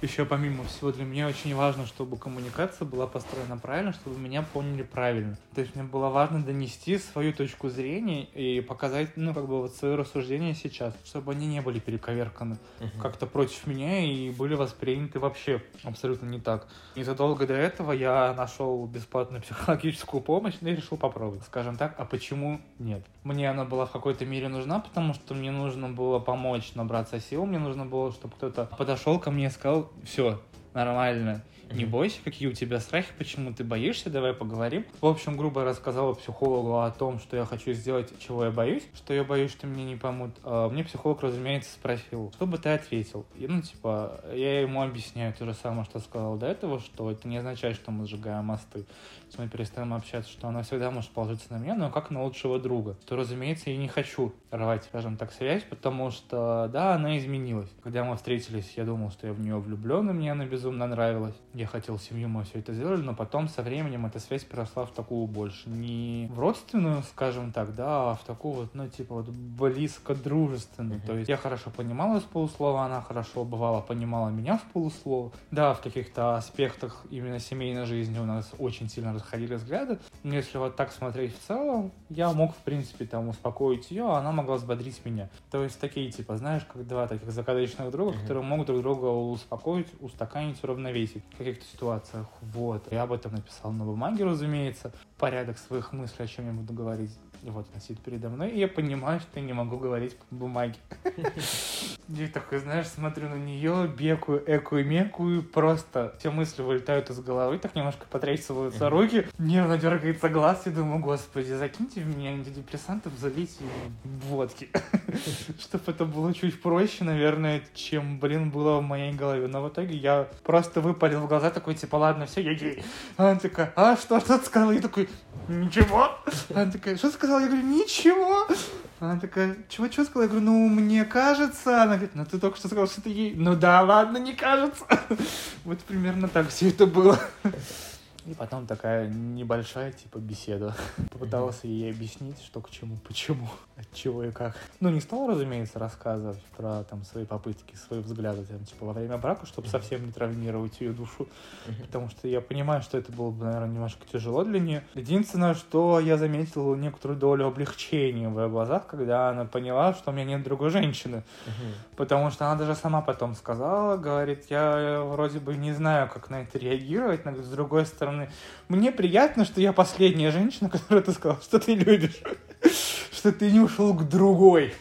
еще помимо всего для меня очень важно, чтобы коммуникация была построена правильно, чтобы меня поняли правильно. То есть мне было важно донести свою точку зрения и показать, ну, как бы вот свое рассуждение сейчас, чтобы они не были перековерканы uh-huh. как-то против меня и были восприняты вообще абсолютно не так. Незадолго до этого я нашел бесплатную психологическую помощь и решил попробовать. Скажем так, а почему нет? Мне она была в какой-то мере нужна, потому что мне нужно было помочь набраться сил, мне нужно было, чтобы кто-то подошел ко мне и сказал, все, нормально. Не бойся, какие у тебя страхи, почему ты боишься, давай поговорим. В общем, грубо рассказала психологу о том, что я хочу сделать, чего я боюсь, что я боюсь, что мне не помогут. А мне психолог, разумеется, спросил, что бы ты ответил? И, ну, типа, я ему объясняю то же самое, что сказал до этого, что это не означает, что мы сжигаем мосты если мы перестаем общаться, что она всегда может положиться на меня, но как на лучшего друга, то, разумеется, я не хочу рвать, скажем так, связь, потому что, да, она изменилась. Когда мы встретились, я думал, что я в нее влюблен, и мне она безумно нравилась. Я хотел семью, мы все это сделали, но потом со временем эта связь переросла в такую больше, не в родственную, скажем так, да, а в такую вот, ну, типа вот близко дружественную. Mm-hmm. То есть я хорошо понимала с полуслова, она хорошо бывала понимала меня в полуслова. Да, в каких-то аспектах именно семейной жизни у нас очень сильно расходили взгляды. Но если вот так смотреть в целом, я мог, в принципе, там успокоить ее, а она могла взбодрить меня. То есть такие, типа, знаешь, как два таких закадочных друга, mm-hmm. которые могут друг друга успокоить, устаканить, уравновесить в каких-то ситуациях. Вот. Я об этом написал на бумаге, разумеется. Порядок своих мыслей, о чем я буду говорить. И вот она сидит передо мной, и я понимаю, что я не могу говорить по бумаге. Я такой, знаешь, смотрю на нее, бекую, экую, мекую, просто все мысли вылетают из головы, так немножко потрясываются руки, нервно дергается глаз, и думаю, господи, закиньте в меня антидепрессантов, залейте водки. Чтобы это было чуть проще, наверное, чем, блин, было в моей голове. Но в итоге я просто выпалил в глаза, такой, типа, ладно, все, я гей. Она такая, а что, что ты сказал? Я такой, ничего. Она такая, что сказал? Я говорю, ничего. Она такая, чего, чего сказала? Я говорю, ну, мне кажется. Она говорит, ну, ты только что сказал, что ты ей. Ну, да, ладно, не кажется. Вот примерно так все это было. И потом такая небольшая, типа, беседа. Попытался ей объяснить, что к чему, почему, от чего и как. Ну, не стал, разумеется, рассказывать про там свои попытки, свои взгляды, там, типа, во время брака, чтобы совсем не травмировать ее душу. Потому что я понимаю, что это было бы, наверное, немножко тяжело для нее. Единственное, что я заметил некоторую долю облегчения в ее глазах, когда она поняла, что у меня нет другой женщины. Потому что она даже сама потом сказала, говорит, я вроде бы не знаю, как на это реагировать, но с другой стороны, стороны, мне приятно, что я последняя женщина, которая ты сказал, что ты любишь, что ты не ушел к другой.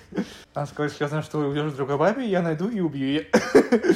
Она сказала, я знаю, что уйдешь к другой бабе, я найду и убью ее.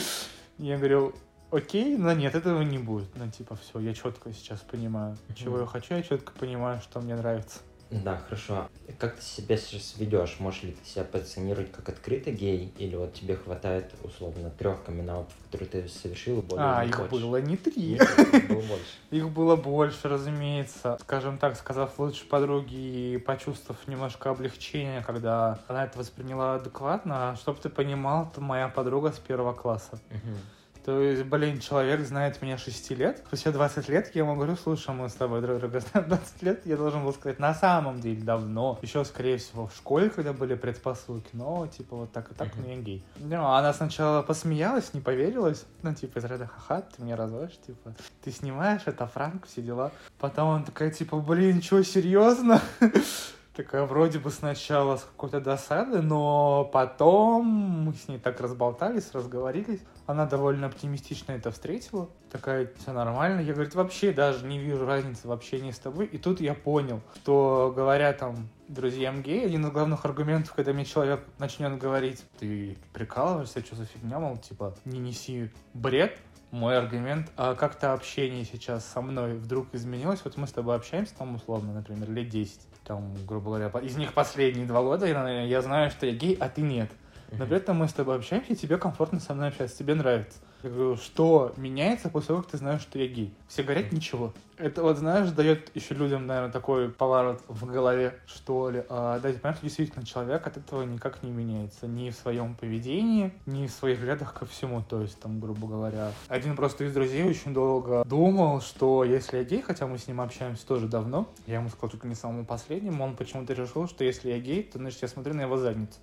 Я говорю, окей, но нет, этого не будет. Ну, типа, все, я четко сейчас понимаю, чего я хочу, я четко понимаю, что мне нравится. Да, хорошо. Как ты себя сейчас ведешь? Можешь ли ты себя позиционировать как открытый гей? Или вот тебе хватает, условно, трех камин которые ты совершил, более А, их хочешь? было не три. Нет, их было больше. Их было больше, разумеется. Скажем так, сказав лучшей подруге и почувствовав немножко облегчение, когда она это восприняла адекватно, чтобы ты понимал, это моя подруга с первого класса. Мгм. То есть, блин, человек знает меня 6 лет, спустя 20 лет я ему говорю, слушай, мы с тобой друг друга знаем 20 лет, я должен был сказать на самом деле давно, еще, скорее всего, в школе, когда были предпосылки, но, типа, вот так и так, uh-huh. я гей. Ну, она сначала посмеялась, не поверилась, ну, типа, из ряда, ха-ха, ты меня разводишь, типа, ты снимаешь, это франк, все дела. Потом он такая, типа, блин, что, серьезно? такая вроде бы сначала с какой-то досады, но потом мы с ней так разболтались, разговорились. Она довольно оптимистично это встретила. Такая, все нормально. Я, говорит, вообще даже не вижу разницы в общении с тобой. И тут я понял, что говоря там друзьям гей, один из главных аргументов, когда мне человек начнет говорить, ты прикалываешься, что за фигня, мол, типа, не неси бред, мой аргумент, а как-то общение сейчас со мной вдруг изменилось, вот мы с тобой общаемся там условно, например, лет 10, там, грубо говоря, из них последние два года я, я знаю, что я гей, а ты нет. Но при этом мы с тобой общаемся, и тебе комфортно со мной общаться, тебе нравится. Я говорю, что меняется после того, как ты знаешь, что я гей? Все говорят, ничего. Это вот, знаешь, дает еще людям, наверное, такой поворот в голове, что ли. А, да, понимаешь, действительно, человек от этого никак не меняется. Ни в своем поведении, ни в своих взглядах ко всему. То есть, там, грубо говоря, один просто из друзей очень долго думал, что если я гей, хотя мы с ним общаемся тоже давно, я ему сказал ли не самому последнему, он почему-то решил, что если я гей, то, значит, я смотрю на его задницу.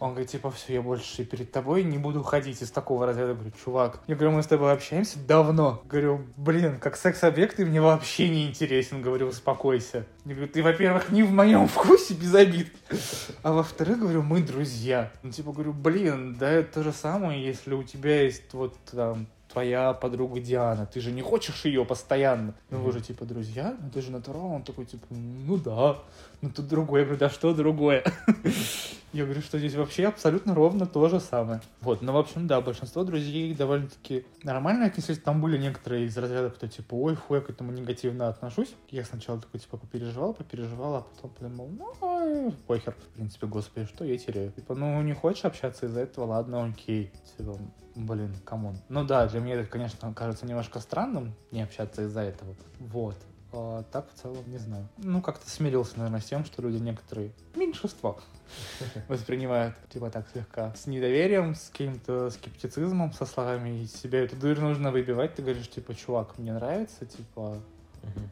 Он говорит, типа, все, я больше перед тобой не буду ходить из такого разряда. Я говорю, чувак, я говорю, мы с тобой общаемся давно. Говорю, блин, как секс-объект ты мне вообще не интересен, говорю, успокойся. Я говорю, ты, во-первых, не в моем вкусе, без обид. А во-вторых, говорю, мы друзья. Ну, типа, говорю, блин, да это то же самое, если у тебя есть вот там твоя подруга Диана, ты же не хочешь ее постоянно. Ну, вы же, типа, друзья, ну, ты же натурал. Он такой, типа, ну да, ну тут другое. Я говорю, да что другое? Я говорю, что здесь вообще абсолютно ровно то же самое. Вот, ну, в общем, да, большинство друзей довольно-таки нормально отнеслись. Там были некоторые из разряда, кто типа, ой, фу, я к этому негативно отношусь. Я сначала такой, типа, попереживал, попереживал, а потом подумал, ну, похер. В принципе, господи, что я теряю? Типа, ну, не хочешь общаться из-за этого, ладно, окей. Типа, блин, come on. Ну да, для меня это, конечно, кажется немножко странным не общаться из-за этого. Вот. А так в целом не знаю. Ну, как-то смирился, наверное, с тем, что люди некоторые, меньшинство, воспринимают, типа так слегка, с недоверием, с каким-то скептицизмом, со словами себя эту дверь нужно выбивать. Ты говоришь, типа, чувак, мне нравится, типа,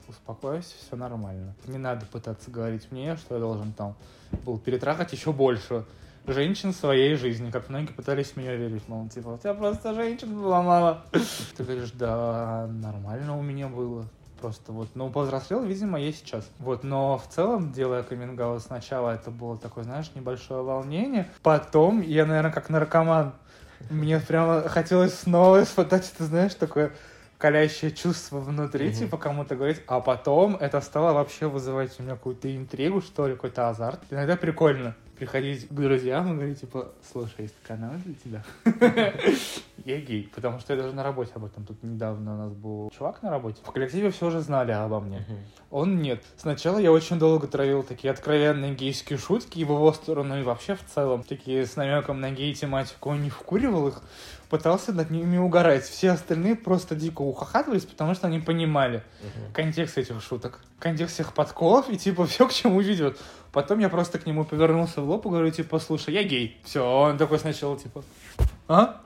успокойся, все нормально. Не надо пытаться говорить мне, что я должен там был перетрахать еще больше женщин своей жизни, как многие пытались меня верить, мол, типа, у тебя просто женщин было мало. Ты говоришь, да, нормально у меня было. Просто вот, ну, повзрослел, видимо, я сейчас. Вот, но в целом, делая каминг сначала это было такое, знаешь, небольшое волнение. Потом я, наверное, как наркоман, мне прямо хотелось снова испытать, ты знаешь, такое калящее чувство внутри, mm-hmm. типа кому-то говорить, а потом это стало вообще вызывать у меня какую-то интригу, что ли, какой-то азарт. Иногда прикольно приходить к друзьям и говорить, типа, слушай, есть канал для тебя. Я гей, потому что я даже на работе об этом. Тут недавно у нас был чувак на работе. В коллективе все уже знали обо мне. Он нет. Сначала я очень долго травил такие откровенные гейские шутки в его сторону, и вообще в целом. Такие с намеком на гей-тематику. Он не вкуривал их, пытался над ними угорать. Все остальные просто дико ухахатывались, потому что они понимали контекст этих шуток, контекст всех подколов и типа все к чему ведет. Потом я просто к нему повернулся в лоб и говорю, типа, слушай, я гей. Все, он такой сначала, типа, а?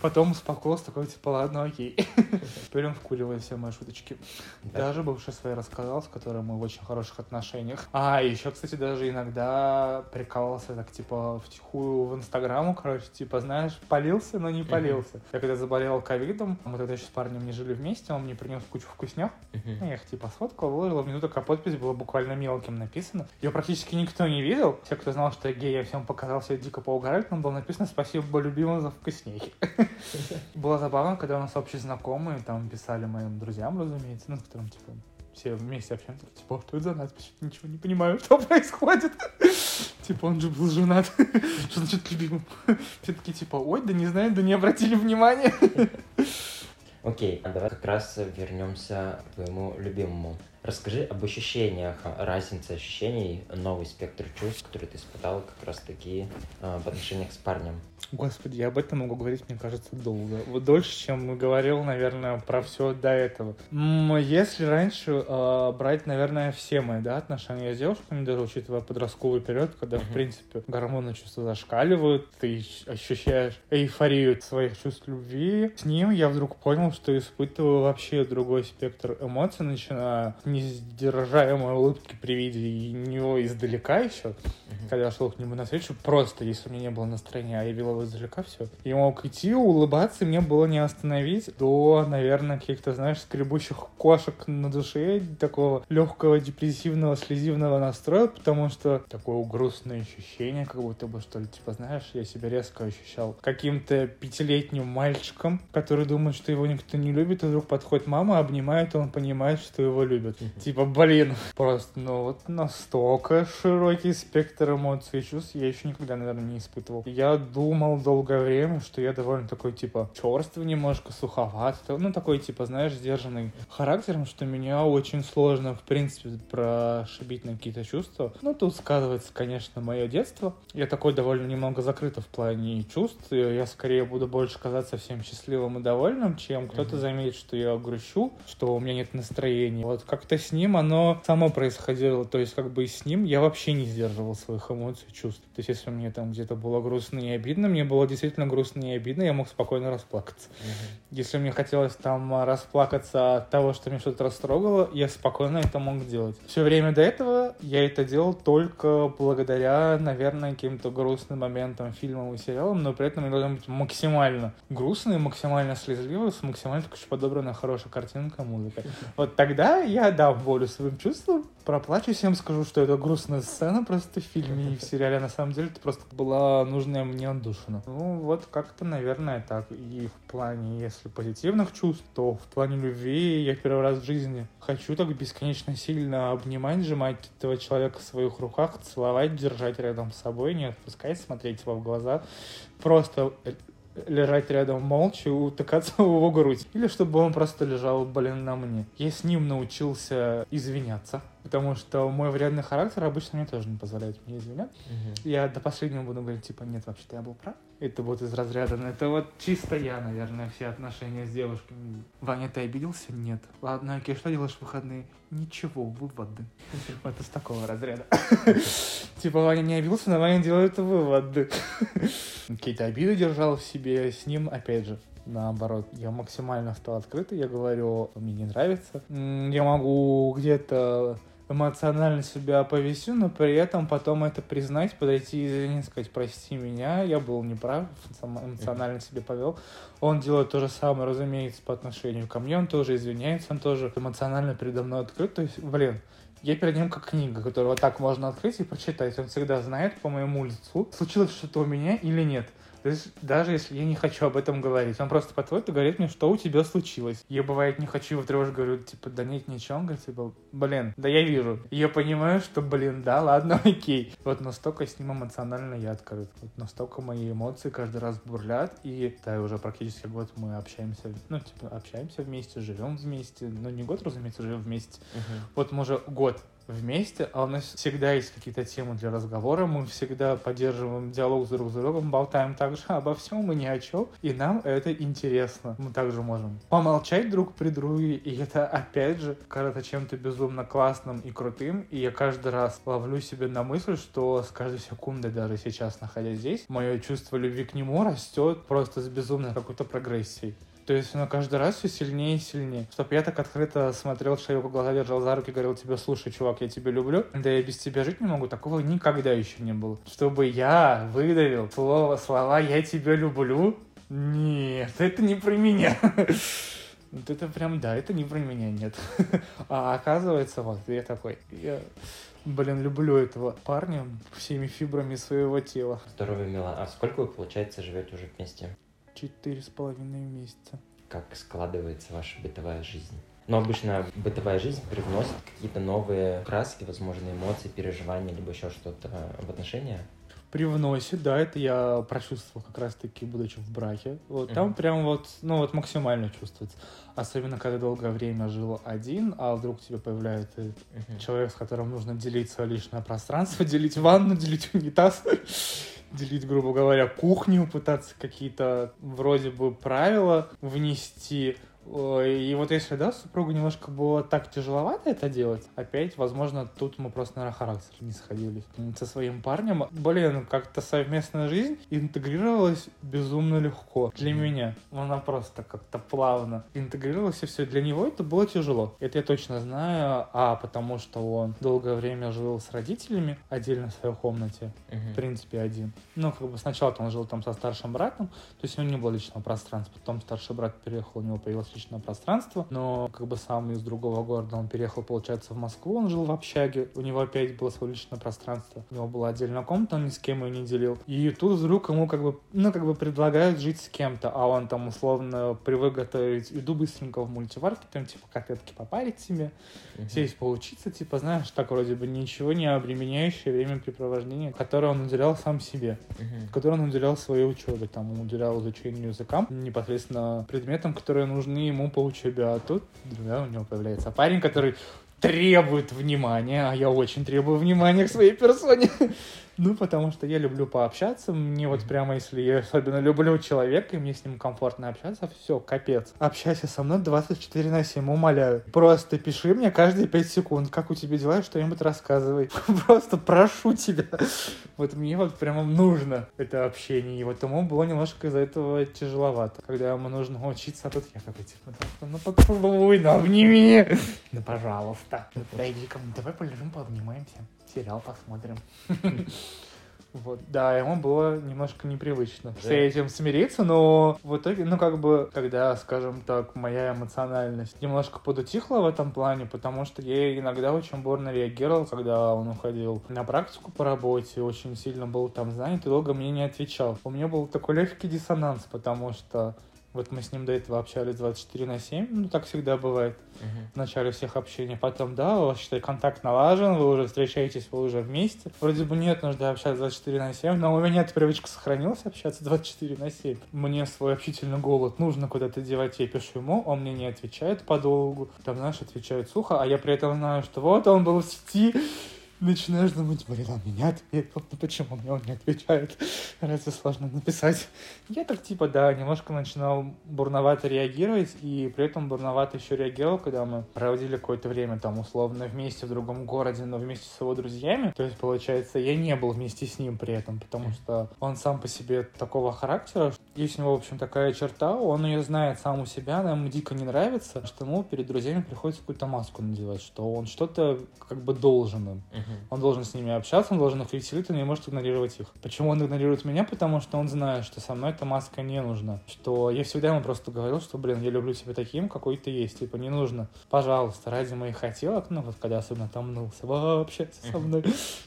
Потом успокоился, такой, типа, ладно, окей. Теперь он вкуривает все мои шуточки. Да. Даже бывший своей рассказал, с которым мы в очень хороших отношениях. А, еще, кстати, даже иногда прикалывался так, типа, втихую в Инстаграму, короче, типа, знаешь, полился, но не полился. Я когда заболел ковидом, мы тогда еще с парнем не жили вместе, он мне принес кучу вкуснях. Я их, типа, сфоткал, выложил, внизу такая подпись была буквально мелким написана. Ее практически никто не видел. Все, кто знал, что я гей, я всем показал, все дико поугарали, там было написано «Спасибо, любимым, за вкусней». Было забавно, когда у нас общие знакомые там писали моим друзьям, разумеется, ну, которым, типа, все вместе общаемся, типа, что это за надпись? Ничего не понимаю, что происходит. Типа, он же был женат. Что значит любимым? Все такие, типа, ой, да не знаю, да не обратили внимания. Окей, а давай как раз вернемся к твоему любимому. Расскажи об ощущениях, разнице ощущений, новый спектр чувств, который ты испытал как раз-таки э, в отношениях с парнем. Господи, я об этом могу говорить, мне кажется, долго. Вот дольше, чем говорил, наверное, про все до этого. Если раньше э, брать, наверное, все мои да, отношения с девушками, даже учитывая подростковый период, когда, uh-huh. в принципе, гормоны чувства зашкаливают, ты ощущаешь эйфорию своих чувств любви, с ним я вдруг понял, что испытываю вообще другой спектр эмоций, начиная несдержаемой улыбки при виде него издалека еще, uh-huh. когда я шел к нему на встречу, просто, если у меня не было настроения, а я видел его издалека, все. И мог идти, улыбаться, мне было не остановить до, наверное, каких-то, знаешь, скребущих кошек на душе, такого легкого депрессивного, слезивного настроя, потому что такое грустное ощущение, как будто бы, что ли, типа, знаешь, я себя резко ощущал каким-то пятилетним мальчиком, который думает, что его никто не любит, и вдруг подходит мама, обнимает, и он понимает, что его любят. Типа, блин, просто, ну вот настолько широкий спектр эмоций и чувств я еще никогда, наверное, не испытывал. Я думал долгое время, что я довольно такой, типа, черствый немножко, суховат, ну, такой, типа, знаешь, сдержанный характером, что меня очень сложно, в принципе, прошибить на какие-то чувства. Ну, тут сказывается, конечно, мое детство. Я такой довольно немного закрыто в плане чувств. Я скорее буду больше казаться всем счастливым и довольным, чем кто-то заметит, что я грущу, что у меня нет настроения. Вот как-то с ним оно само происходило. То есть как бы с ним я вообще не сдерживал своих эмоций, чувств. То есть если мне там где-то было грустно и обидно, мне было действительно грустно и обидно, я мог спокойно расплакаться. Угу. Если мне хотелось там расплакаться от того, что меня что-то растрогало, я спокойно это мог делать. Все время до этого я это делал только благодаря, наверное, каким-то грустным моментам, фильмам и сериалам, но при этом они должны быть максимально грустные, максимально слезливые, с максимально такой подобранная хорошая картинка, музыка. Вот тогда я дам волю своим чувствам, проплачу всем, скажу, что это грустная сцена просто в фильме и в сериале. На самом деле это просто была нужная мне отдушина. Ну, вот как-то, наверное, так. И в плане, если позитивных чувств, то в плане любви я первый раз в жизни хочу так бесконечно сильно обнимать, сжимать этого человека в своих руках, целовать, держать рядом с собой, не отпускать, смотреть его в глаза. Просто лежать рядом молча и утыкаться в его грудь. Или чтобы он просто лежал, блин, на мне. Я с ним научился извиняться. Потому что мой вредный характер обычно мне тоже не позволяет мне извиняться. Угу. Я до последнего буду говорить, типа, нет, вообще-то я был прав. Это вот из разряда, это вот чисто я, наверное, все отношения с девушками. Ваня, ты обиделся? Нет. Ладно, окей, что делаешь в выходные? Ничего, выводы. Вот из такого разряда. Типа, Ваня не обиделся, но Ваня делает выводы. Какие-то обиды держал в себе, с ним, опять же, наоборот, я максимально стал открытый, я говорю, мне не нравится. Я могу где-то эмоционально себя повесю, но при этом потом это признать, подойти и извиниться, сказать, прости меня, я был неправ, эмоционально себя повел. Он делает то же самое, разумеется, по отношению ко мне, он тоже извиняется, он тоже эмоционально передо мной открыт, то есть, блин, я перед ним как книга, которую вот так можно открыть и прочитать. Он всегда знает по моему лицу, случилось что-то у меня или нет. То есть даже если я не хочу об этом говорить, он просто подходит и говорит мне, что у тебя случилось. Я, бывает, не хочу его тревожить, говорю, типа, да нет, ничего. Он говорит, типа, блин, да я вижу. И я понимаю, что, блин, да, ладно, окей. Вот настолько с ним эмоционально я открыт. Вот настолько мои эмоции каждый раз бурлят. И да, уже практически год мы общаемся, ну, типа, общаемся вместе, живем вместе. Ну, не год, разумеется, живем вместе. Uh-huh. Вот мы уже год вместе, а у нас всегда есть какие-то темы для разговора, мы всегда поддерживаем диалог с друг с другом, болтаем также обо всем и ни о чем, и нам это интересно. Мы также можем помолчать друг при друге, и это опять же кажется чем-то безумно классным и крутым, и я каждый раз ловлю себе на мысль, что с каждой секундой, даже сейчас находясь здесь, мое чувство любви к нему растет просто с безумной какой-то прогрессией. То есть оно каждый раз все сильнее и сильнее. Чтоб я так открыто смотрел человеку в глаза, держал за руки, говорил тебе, слушай, чувак, я тебя люблю, да я без тебя жить не могу, такого никогда еще не было. Чтобы я выдавил слово, слова «я тебя люблю», нет, это не про меня. Вот это прям, да, это не про меня, нет. А оказывается, вот, я такой, я, блин, люблю этого парня всеми фибрами своего тела. Здорово, Мила. А сколько вы, получается, живете уже вместе? Четыре с половиной месяца. Как складывается ваша бытовая жизнь? Но обычно бытовая жизнь привносит какие-то новые краски, возможно, эмоции, переживания, либо еще что-то в отношения? привносит, да, это я прочувствовал как раз-таки, будучи в браке. Вот Мгм. там прям вот, ну вот максимально чувствуется. Особенно, когда долгое время жил один, а вдруг тебе появляется Мгм. человек, с которым нужно делить свое личное пространство, делить ванну, делить унитаз, делить, грубо говоря, кухню, пытаться какие-то вроде бы правила внести. И вот если, да, супругу немножко было так тяжеловато это делать, опять, возможно, тут мы просто, наверное, характер не сходились. Со своим парнем, блин, как-то совместная жизнь интегрировалась безумно легко для меня. Она просто как-то плавно интегрировалась, и все. Для него это было тяжело. Это я точно знаю, а потому что он долгое время жил с родителями отдельно в своей комнате, Мгм. в принципе, один. Ну, как бы сначала он жил там со старшим братом, то есть у него не было личного пространства. Потом старший брат переехал, у него личное пространство, но как бы сам из другого города он переехал, получается, в Москву, он жил в общаге, у него опять было свое личное пространство. У него была отдельная комната, он ни с кем ее не делил. И тут вдруг ему как бы, ну, как бы предлагают жить с кем-то, а он там условно привык готовить еду быстренько в мультиварке, там типа котлетки попарить себе, Мгм. сесть поучиться, типа, знаешь, так вроде бы ничего не обременяющее времяпрепровождение, которое он уделял сам себе, Мгм. которое он уделял своей учебе, там, он уделял изучению языкам, непосредственно предметам, которые нужны ему по учебе, а тут, да, у него появляется парень, который требует внимания, а я очень требую внимания к своей персоне. Ну, потому что я люблю пообщаться. Мне вот прямо, если я особенно люблю человека, и мне с ним комфортно общаться, все, капец. Общайся со мной 24 на 7, умоляю. Просто пиши мне каждые 5 секунд, как у тебя дела, что-нибудь рассказывай. Просто прошу тебя. Вот мне вот прямо нужно это общение. И вот ему было немножко из-за этого тяжеловато. Когда ему нужно учиться, а тут я такой, типа, ну поцелуй, ну обними. Ну, пожалуйста. Мне, давай полежим, пообнимаемся. Сериал посмотрим. Вот, да, ему было немножко непривычно с Да. этим смириться, но в итоге, ну, как бы, когда, скажем так, моя эмоциональность немножко подутихла в этом плане, потому что я иногда очень бурно реагировал, когда он уходил на практику по работе, очень сильно был там занят и долго мне не отвечал. У меня был такой легкий диссонанс, потому что вот мы с ним до этого общались 24 на 7, ну, так всегда бывает Мгм. в начале всех общений. Потом, да, у вас, считай, контакт налажен, вы уже встречаетесь, вы уже вместе. Вроде бы нет нужды общаться 24 на 7, но у меня эта привычка сохранилась общаться 24 на 7. Мне свой общительный голод нужно куда-то девать, я пишу ему, он мне не отвечает подолгу. Там, знаешь, отвечает сухо, а я при этом знаю, что вот он был в сети, Начинаешь думать, блин, он мне не ответил, ну почему мне он не отвечает? Разве сложно написать? Я так типа, да, немножко начинал бурновато реагировать, и при этом бурновато еще реагировал, когда мы проводили какое-то время там условно вместе в другом городе, но вместе с его друзьями. То есть, получается, я не был вместе с ним при этом, потому что он сам по себе такого характера. Есть у него, в общем, такая черта, он ее знает сам у себя, она ему дико не нравится, что ему перед друзьями приходится какую-то маску надевать, что он что-то как бы должен им. Мгм. Он должен с ними общаться, он должен их веселить, он не может игнорировать их. Почему он игнорирует меня? Потому что он знает, что со мной эта маска не нужна. Что я всегда ему просто говорил, что, блин, я люблю тебя таким, какой ты есть. Типа, не нужно. Пожалуйста, ради моих хотелок, ну вот когда особенно там нулся, вообще со мной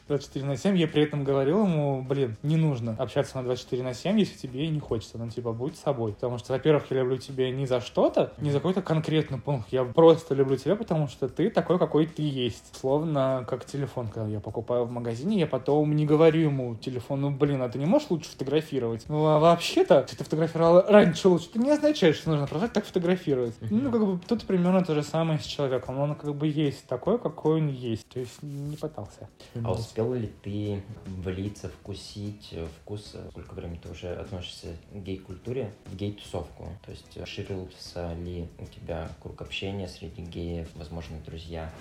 24 на 7, я при этом говорил ему, блин, не нужно общаться на 24 на 7, если тебе не хочется. Ну, типа, будь собой. Потому что, во-первых, я люблю тебя не за что-то, не за какой-то конкретный пункт. Я просто люблю тебя, потому что ты такой, какой ты есть. Словно как телефон, когда я покупаю в магазине, я потом не говорю ему телефон, ну, блин, а ты не можешь лучше фотографировать? Ну, а вообще-то, ты фотографировал раньше лучше, это не означает, что нужно продолжать так фотографировать. Ну, как бы тут примерно то же самое с человеком. Он как бы есть такой, какой он есть. То есть не пытался. А успел ли ты влиться, вкусить э, вкус, сколько времени ты уже относишься к гей-культуре, в гей-тусовку? То есть расширился ли у тебя круг общения среди геев, возможно, друзья?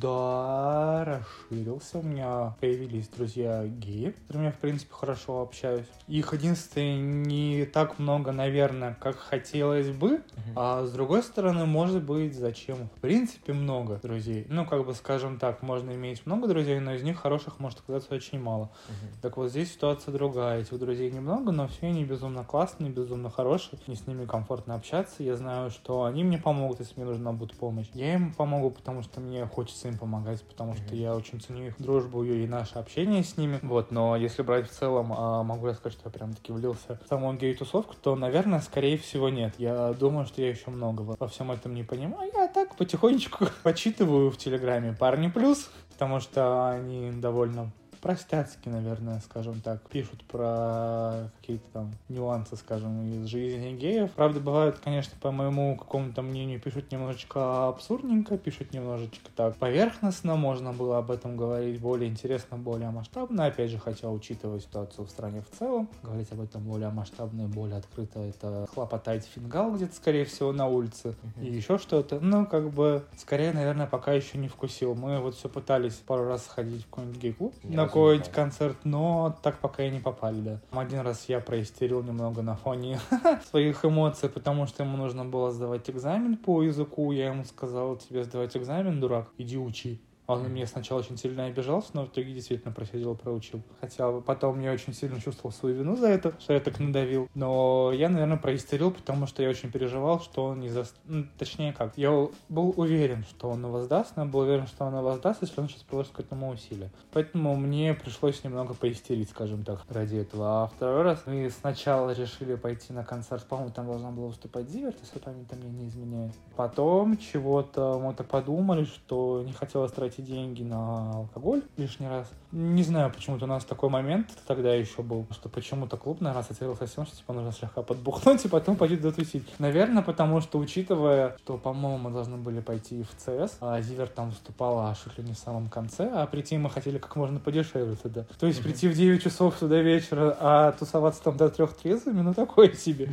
Да, расширился. У меня появились друзья геи, с которыми я, в принципе, хорошо общаюсь. Их единственное не так много, наверное, как хотелось бы. А с другой стороны, может быть, зачем? В принципе, много друзей. Ну, как бы, скажем так, можно иметь много друзей, но из них хороших может оказаться очень мало. Мгм. Так вот здесь ситуация другая. Этих друзей немного, но все они безумно классные, безумно хорошие. Мне с ними комфортно общаться. Я знаю, что они мне помогут, если мне нужна будет помощь. Я им помогу, потому что мне хочется им помогать, потому что я очень ценю их дружбу и наше общение с ними. Вот, но если брать в целом, а, могу я сказать, что я прям таки влился в саму гей-тусовку, то, наверное, скорее всего нет. Я думаю, что я еще много во во всем этом не понимаю. Я так потихонечку почитываю в Телеграме парни плюс, потому что они довольно простяцки, наверное, скажем так. Пишут про какие-то там нюансы, скажем, из жизни геев. Правда, бывают, конечно, по моему какому-то мнению, пишут немножечко абсурдненько, пишут немножечко так поверхностно, можно было об этом говорить более интересно, более масштабно. Опять же, хотя учитывая ситуацию в стране в целом, говорить об этом более масштабно и более открыто, это хлопотать фингал где-то, скорее всего, на улице и еще что-то. Ну, как бы, скорее, наверное, пока еще не вкусил. Мы вот все пытались пару раз сходить в какой-нибудь гей-клуб, на какой-нибудь концерт, но так пока и не попали, да. Один раз я проистерил немного на фоне своих эмоций, потому что ему нужно было сдавать экзамен по языку. Я ему сказал, тебе сдавать экзамен, дурак, иди учи. Он на меня сначала очень сильно обижался, но в итоге действительно просидел, проучил. Хотя потом я очень сильно чувствовал свою вину за это, что я так надавил. Но я, наверное, проистерил, потому что я очень переживал, что он не за... Ну, точнее как, я был уверен, что он воздаст, но я был уверен, что он воздаст, если он сейчас приложит к этому усилия. Поэтому мне пришлось немного поистерить, скажем так, ради этого. А второй раз мы сначала решили пойти на концерт, по-моему, там должна была выступать Зиверт, если память мне не изменяет. Потом чего-то мы то подумали, что не хотелось тратить эти деньги на алкоголь лишний раз. Не знаю, почему-то у нас такой момент тогда еще был, что почему-то клуб, наверное, ассоциировался с тем, что типа нужно слегка подбухнуть и потом пойти дотусить. Наверное, потому что, учитывая, что, по-моему, мы должны были пойти в ЦС, а Зивер там выступала чуть ли не в самом конце, а прийти мы хотели как можно подешевле туда. То есть прийти в 9 часов туда вечера, а тусоваться там до трех трезвыми, ну такое себе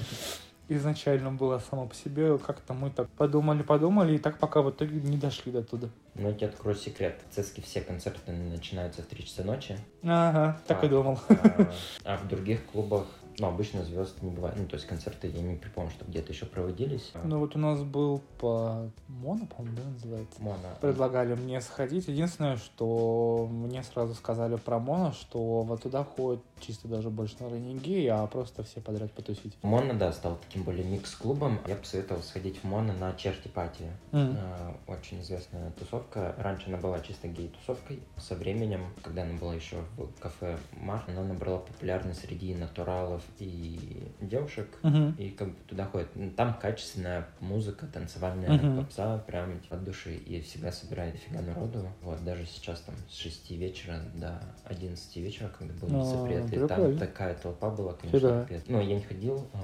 изначально было само по себе. Как-то мы так подумали, подумали, и так пока в итоге не дошли до туда. Ну, я тебе открою секрет. В ЦСКе все концерты начинаются в 3 часа ночи. Ага, так а, и думал. А, а в других клубах ну, обычно звезд не бывает. Ну, то есть концерты, я не припомню, что где-то еще проводились. Ну, вот у нас был по Моно, по-моему, да, называется? Моно. Предлагали мне сходить. Единственное, что мне сразу сказали про Моно, что вот туда ходят чисто даже больше, наверное, не геи, а просто все подряд потусить. Моно, да, стал таким более микс-клубом. Я посоветовал сходить в Моно на Чертипати. Mm. Очень известная тусовка. Раньше она была чисто гей-тусовкой. Со временем, когда она была еще в кафе Мар, она набрала популярность среди натуралов и девушек, uh-huh. и как бы туда ходят. Ну, там качественная музыка, танцевальная uh-huh. попса, прям от души, и всегда собирает дофига народу. Вот, даже сейчас там с 6 вечера до 11 вечера, когда был oh, запрет, и там такая толпа была, конечно, капец. Ну, я не ходил, а,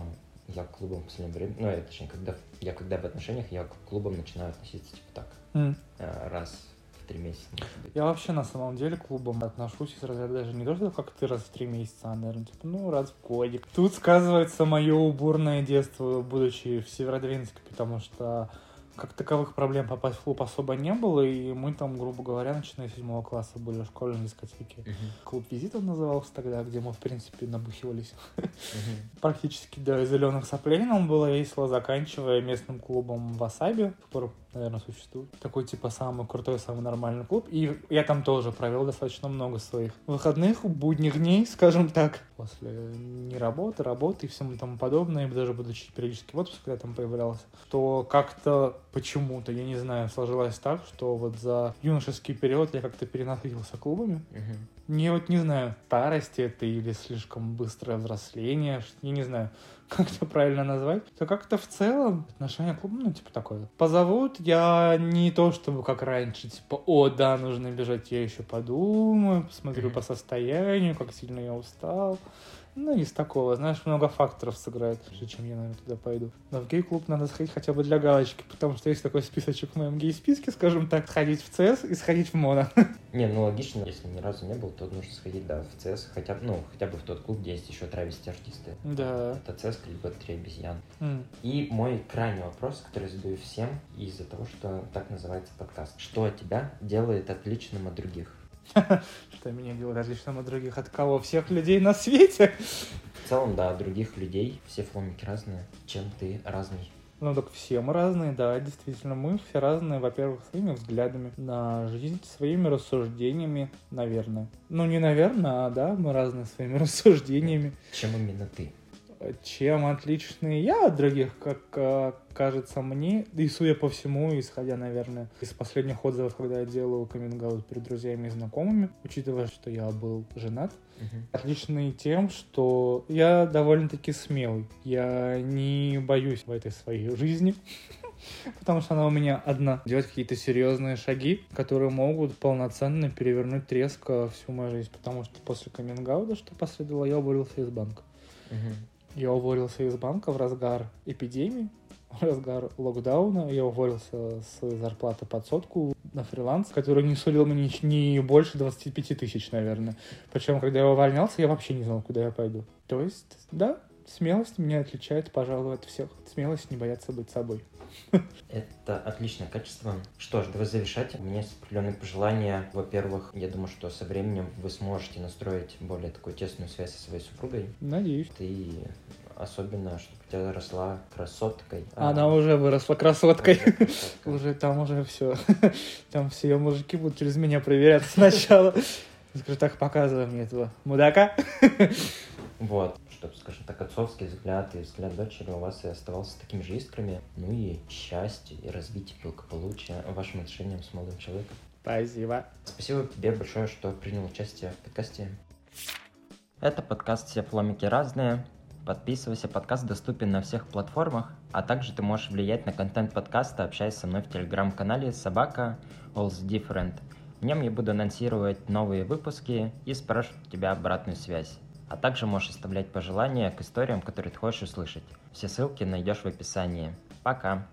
я к клубам в последнее время, ну, я, точнее, когда, я когда в отношениях, я к клубам начинаю относиться, типа, так, mm. раз три месяца, может быть. Я вообще на самом деле к клубам отношусь из разряда даже не то, что как ты раз в три месяца, а, наверное, типа, ну, раз в годик. Тут сказывается мое уборное детство, будучи в Северодвинске, потому что как таковых проблем попасть в клуб особо не было, и мы там, грубо говоря, начиная с седьмого класса были в школьной дискотеке. Uh-huh. Клуб «Визит» он назывался тогда, где мы, в принципе, набухивались. Uh-huh. Практически до зеленых соплей нам было весело, заканчивая местным клубом «Васаби», который, наверное, существует. Такой, типа, самый крутой, самый нормальный клуб. И я там тоже провел достаточно много своих выходных, будних дней, скажем так, после не работы, работы и всему тому подобное, и даже будучи периодически в отпуск, когда там появлялся, то как-то почему-то, я не знаю, сложилось так, что вот за юношеский период я как-то перенасытился клубами. Не вот не знаю, старость это или слишком быстрое взросление, я не знаю, как это правильно назвать, то как-то в целом отношение к клубу, ну, типа такое. Позовут, я не то чтобы как раньше, типа, о, да, нужно бежать, я еще подумаю, посмотрю по состоянию, как сильно я устал. Ну, из такого, знаешь, много факторов сыграет, прежде чем я, наверное, туда пойду. Но в гей-клуб надо сходить хотя бы для галочки, потому что есть такой списочек в моем гей-списке, скажем так, сходить в ЦС и сходить в МОНО. Не, ну логично, если ни разу не был, то нужно сходить, да, в ЦС, хотя, ну, хотя бы в тот клуб, где есть еще травести артисты. Да. Это ЦС, либо Три обезьян. Mm. И мой крайний вопрос, который задаю всем из-за того, что так называется подкаст. Что тебя делает отличным от других? Что меня делает отличным от других? От кого? Всех людей на свете? В целом, да, других людей. Все фломики разные. Чем ты разный? Ну так все мы разные, да, действительно, мы все разные, во-первых, своими взглядами на жизнь, своими рассуждениями, наверное. Ну не наверное, а да, мы разные своими рассуждениями. Чем именно ты? Чем отличный я от других, как э, кажется мне, и судя по всему, исходя, наверное, из последних отзывов, когда я делал каминг перед друзьями и знакомыми, учитывая, что я был женат, uh-huh. отличный тем, что я довольно-таки смелый. Я не боюсь в этой своей жизни потому что она у меня одна. Делать какие-то серьезные шаги, которые могут полноценно перевернуть резко всю мою жизнь, потому что после каминг что последовало, я уволился из банка. Я уволился из банка в разгар эпидемии, в разгар локдауна. Я уволился с зарплаты под сотку на фриланс, который не сулил мне не больше 25 тысяч, наверное. Причем, когда я увольнялся, я вообще не знал, куда я пойду. То есть, да, смелость меня отличает, пожалуй, от всех. Смелость не бояться быть собой. Это отличное качество. Что ж, давай завершать. У меня есть определенные пожелания. Во-первых, я думаю, что со временем вы сможете настроить более такую тесную связь со своей супругой. Надеюсь. Ты особенно, чтобы у тебя росла красоткой. Она а, уже выросла красоткой. Уже там уже все. Там все мужики будут через меня проверять сначала. Скажу, так показывай мне этого мудака. Вот, чтобы, скажем так, отцовский взгляд и взгляд дочери у вас и оставался такими же искрами. Ну и счастье, и развитие благополучия вашим отношениям с молодым человеком. Спасибо. Спасибо тебе большое, что принял участие в подкасте. Это подкаст «Все фломики разные». Подписывайся, подкаст доступен на всех платформах, а также ты можешь влиять на контент подкаста, общаясь со мной в телеграм-канале «Собака All's Different». В нем я буду анонсировать новые выпуски и спрашивать у тебя обратную связь. А также можешь оставлять пожелания к историям, которые ты хочешь услышать. Все ссылки найдешь в описании. Пока!